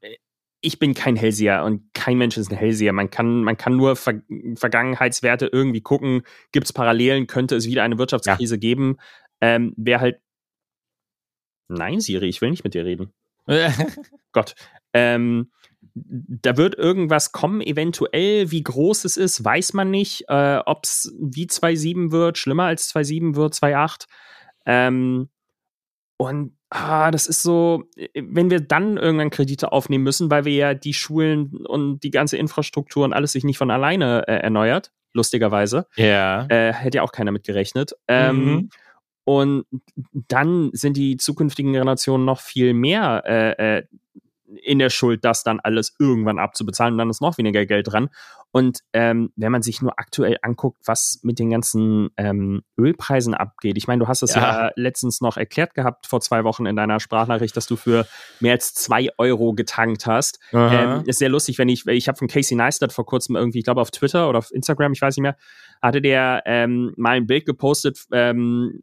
äh, ich bin kein Hellseher und kein Mensch ist ein Hellseher. Man kann, man kann nur Ver Vergangenheitswerte irgendwie gucken. Gibt es Parallelen? Könnte es wieder eine Wirtschaftskrise geben? Ähm, Wäre halt. Nein, Siri, ich will nicht mit dir reden. Gott. Ähm, da wird irgendwas kommen, eventuell. Wie groß es ist, weiß man nicht. Äh, Ob es wie 2,7 wird, schlimmer als 2,7 wird, 2,8. Ähm, und ah, das ist so, wenn wir dann irgendwann Kredite aufnehmen müssen, weil wir ja die Schulen und die ganze Infrastruktur und alles sich nicht von alleine äh, erneuert, lustigerweise, ja. äh, hätte ja auch keiner mit gerechnet. Ähm, Mhm. Und dann sind die zukünftigen Generationen noch viel mehr äh, äh, in der Schuld, das dann alles irgendwann abzubezahlen und dann ist noch weniger Geld dran. Und ähm, wenn man sich nur aktuell anguckt, was mit den ganzen ähm, Ölpreisen abgeht, ich meine, du hast es ja. Ja. letztens noch erklärt gehabt vor zwei Wochen in deiner Sprachnachricht, dass du für mehr als zwei Euro getankt hast. Ähm, ist sehr lustig, wenn ich, ich habe von Casey Neistat vor kurzem irgendwie, ich glaube auf Twitter oder auf Instagram, ich weiß nicht mehr, hatte der ähm, mal ein Bild gepostet, ähm,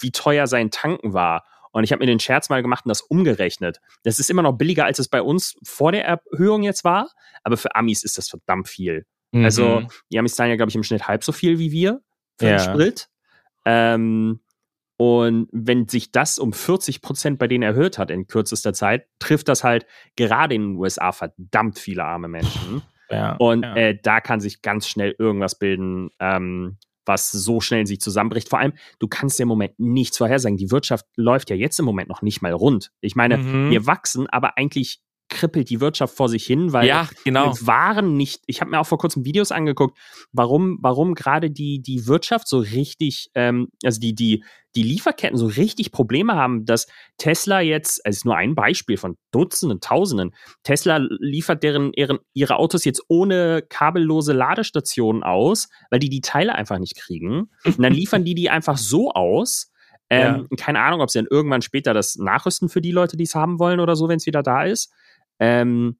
wie teuer sein Tanken war. Und ich habe mir den Scherz mal gemacht und das umgerechnet. Das ist immer noch billiger, als es bei uns vor der Erhöhung jetzt war, aber für Amis ist das verdammt viel. Mhm. Also, die Amis zahlen ja, glaube ich, im Schnitt halb so viel wie wir für Ja. den Sprit. Ähm, und wenn sich das um 40 Prozent bei denen erhöht hat in kürzester Zeit, trifft das halt gerade in den USA verdammt viele arme Menschen. ja. Und ja. äh, da kann sich ganz schnell irgendwas bilden, ähm, was so schnell in sich zusammenbricht. Vor allem, du kannst ja im Moment nichts vorhersagen. Die Wirtschaft läuft ja jetzt im Moment noch nicht mal rund. Ich meine, Mhm. wir wachsen, aber eigentlich kribbelt die Wirtschaft vor sich hin, weil ja, genau. waren nicht, ich habe mir auch vor kurzem Videos angeguckt, warum, warum gerade die, die Wirtschaft so richtig, ähm, also die, die, die Lieferketten so richtig Probleme haben, dass Tesla jetzt, es ist nur ein Beispiel von Dutzenden, Tausenden, Tesla liefert deren, ihren, ihre Autos jetzt ohne kabellose Ladestationen aus, weil die die Teile einfach nicht kriegen. Und dann liefern die die einfach so aus. Ähm, Keine Ahnung, ob sie dann irgendwann später das nachrüsten für die Leute, die es haben wollen oder so, wenn es wieder da ist. Ähm,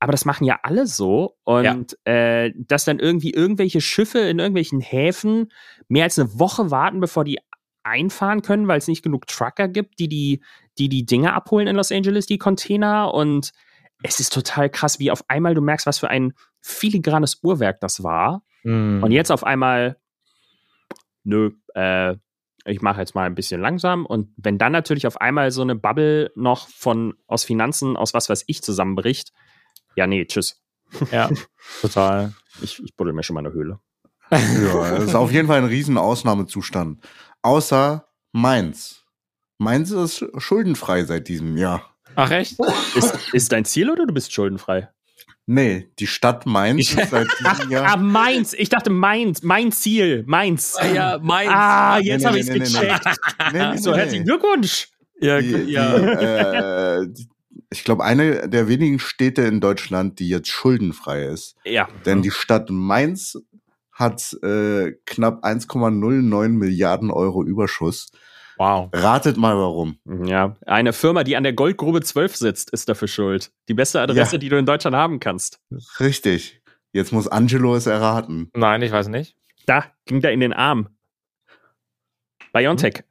aber das machen ja alle so. Und äh, dass dann irgendwie irgendwelche Schiffe in irgendwelchen Häfen mehr als eine Woche warten, bevor die einfahren können, weil es nicht genug Trucker gibt, die die, die die Dinge abholen in Los Angeles, die Container. Und es ist total krass, wie auf einmal du merkst, was für ein filigranes Uhrwerk das war. Mhm. Und jetzt auf einmal, nö, äh, ich mache jetzt mal ein bisschen langsam. Und wenn dann natürlich auf einmal so eine Bubble noch von aus Finanzen, aus was weiß ich, zusammenbricht, ja, nee, tschüss. Ja, total. Ich, ich buddel mir schon mal eine Höhle. Ja, das ist auf jeden Fall ein riesen Ausnahmezustand. Außer Mainz. Mainz ist schuldenfrei seit diesem Jahr. Ach, echt? Ist, ist dein Ziel oder du bist schuldenfrei? Nee, die Stadt Mainz ist seit diesem Ah, Jahr. Mainz. Ich dachte Mainz. Mein Ziel. Mainz. ja, meins. Ah, jetzt Nee, habe nee, ich es nee, gecheckt. Nee, nee, So, nee, herzlichen. Glückwunsch. ja, Die, die, ja. äh, die, ich glaube, eine der wenigen Städte in Deutschland, die jetzt schuldenfrei ist. Ja. Denn die Stadt Mainz hat äh, knapp 1,09 Milliarden Euro Überschuss. Wow. Ratet mal warum. Ja, eine Firma, die an der Goldgrube 12 sitzt, ist dafür schuld. Die beste Adresse, Ja. die du in Deutschland haben kannst. Richtig. Jetzt muss Angelo es erraten. Nein, ich weiß nicht. Da ging da in den Arm. Biontech.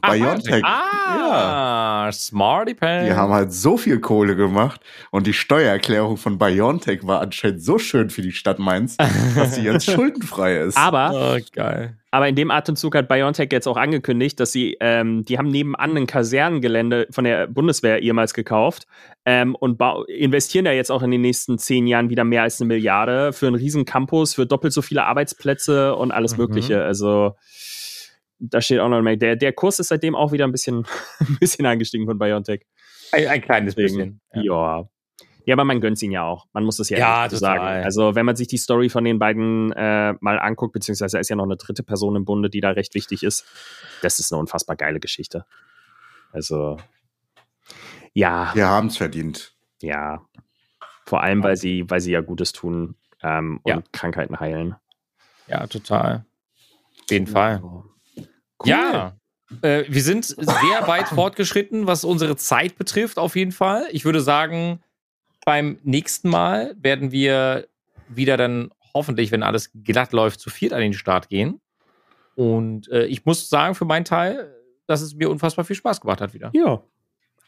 BioNTech. Ah, Ah, smarty pants. Die haben halt so viel Kohle gemacht und die Steuererklärung von BioNTech war anscheinend so schön für die Stadt Mainz, dass sie jetzt schuldenfrei ist. Aber, Oh, geil. Aber in dem Atemzug hat BioNTech jetzt auch angekündigt, dass sie, ähm, die haben nebenan ein Kasernengelände von der Bundeswehr ehemals gekauft ähm, und investieren da jetzt auch in den nächsten zehn Jahren wieder mehr als eine Milliarde für einen riesen Campus, für doppelt so viele Arbeitsplätze und alles Mhm. Mögliche. Also da steht auch noch mehr. Der, der Kurs ist seitdem auch wieder ein bisschen, ein bisschen angestiegen von BioNTech. Ein, ein kleines Deswegen, bisschen. ja. ja. Aber man gönnt ihn ja auch. Man muss das ja, Ja, so total. sagen. Also, wenn man sich die Story von den beiden äh, mal anguckt, beziehungsweise da ist ja noch eine dritte Person im Bunde, die da recht wichtig ist, das ist eine unfassbar geile Geschichte. Also, ja, ja. Wir haben es verdient. Vor allem, weil sie, weil sie ja Gutes tun ähm, und Ja. Krankheiten heilen. Ja, total. Auf jeden Fall. Cool. Ja. Äh, wir sind sehr weit fortgeschritten, was unsere Zeit betrifft, auf jeden Fall. Ich würde sagen, beim nächsten Mal werden wir wieder dann hoffentlich, wenn alles glatt läuft, zu viert an den Start gehen. Und äh, ich muss sagen, für meinen Teil, dass es mir unfassbar viel Spaß gemacht hat wieder. Ja.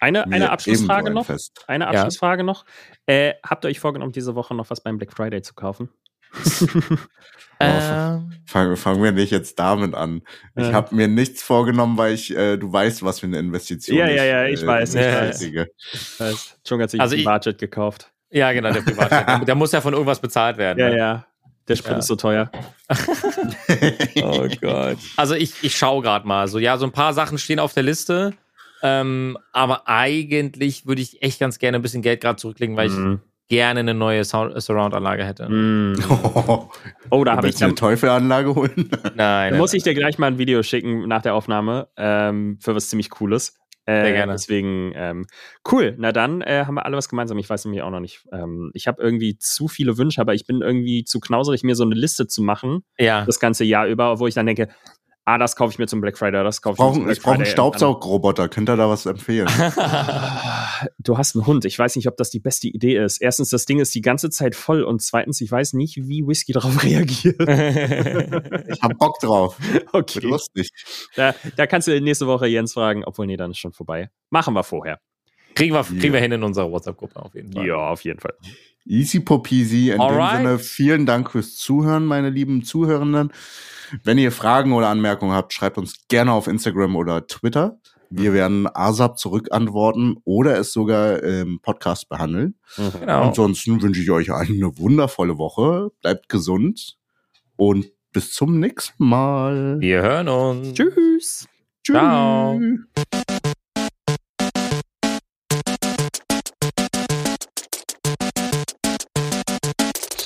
Eine, eine Abschlussfrage noch. Fest. Eine Ja. Abschlussfrage noch. Äh, habt ihr euch vorgenommen, diese Woche noch was beim Black Friday zu kaufen? Ähm, Fangen fangen wir nicht jetzt damit an. Ich Ja. habe mir nichts vorgenommen, weil ich, äh, du weißt, was für eine Investition Ja, ja, ja, ich weiß, ich weiß. Weiß. Schon hat sich Also ein ich- Budget gekauft. ja, genau, der Privatjet. Der- muss ja von irgendwas bezahlt werden. Ja, ne? ja. Der Sprit Ja. ist so teuer. Oh Gott. Also ich, ich schaue gerade mal. So, ja, so ein paar Sachen stehen auf der Liste. Ähm, aber eigentlich würde ich echt ganz gerne ein bisschen Geld gerade zurücklegen, weil ich Mhm. Gerne eine neue Surround-Anlage hätte. Mhm. Oh, Oh, da habe ich eine dann, Teufelanlage holen? Nein. muss nein, ich dir gleich mal ein Video schicken nach der Aufnahme ähm, für was ziemlich Cooles. Äh, Sehr gerne. Deswegen, ähm, cool. Na dann äh, haben wir alle was gemeinsam. Ich weiß nämlich auch noch nicht. Ähm, ich habe irgendwie zu viele Wünsche, aber ich bin irgendwie zu knauserig, mir so eine Liste zu machen, Ja. das ganze Jahr über, wo ich dann denke, ah, das kaufe ich mir zum Black Friday, das kaufe ich mir zum Black ich brauche einen Staubsaugroboter. Könnt ihr da was empfehlen? Du hast einen Hund. Ich weiß nicht, ob das die beste Idee ist. Erstens, das Ding ist die ganze Zeit voll und zweitens, ich weiß nicht, wie Whisky darauf reagiert. Ich hab Bock drauf. Wird Okay. lustig. Da, da kannst du nächste Woche Jens fragen, obwohl nee, dann ist schon vorbei. Machen wir vorher. kriegen, wir, kriegen wir hin in unserer WhatsApp-Gruppe auf jeden Fall. Ja, auf jeden Fall. Easy popeasy. In Alright. dem Sinne, vielen Dank fürs Zuhören, meine lieben Zuhörenden. Wenn ihr Fragen oder Anmerkungen habt, schreibt uns gerne auf Instagram oder Twitter. Wir werden ASAP zurückantworten oder es sogar im Podcast behandeln. Genau. Ansonsten wünsche ich euch eine wundervolle Woche. Bleibt gesund und bis zum nächsten Mal. Wir hören uns. Tschüss. Ciao.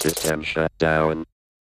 System shut down.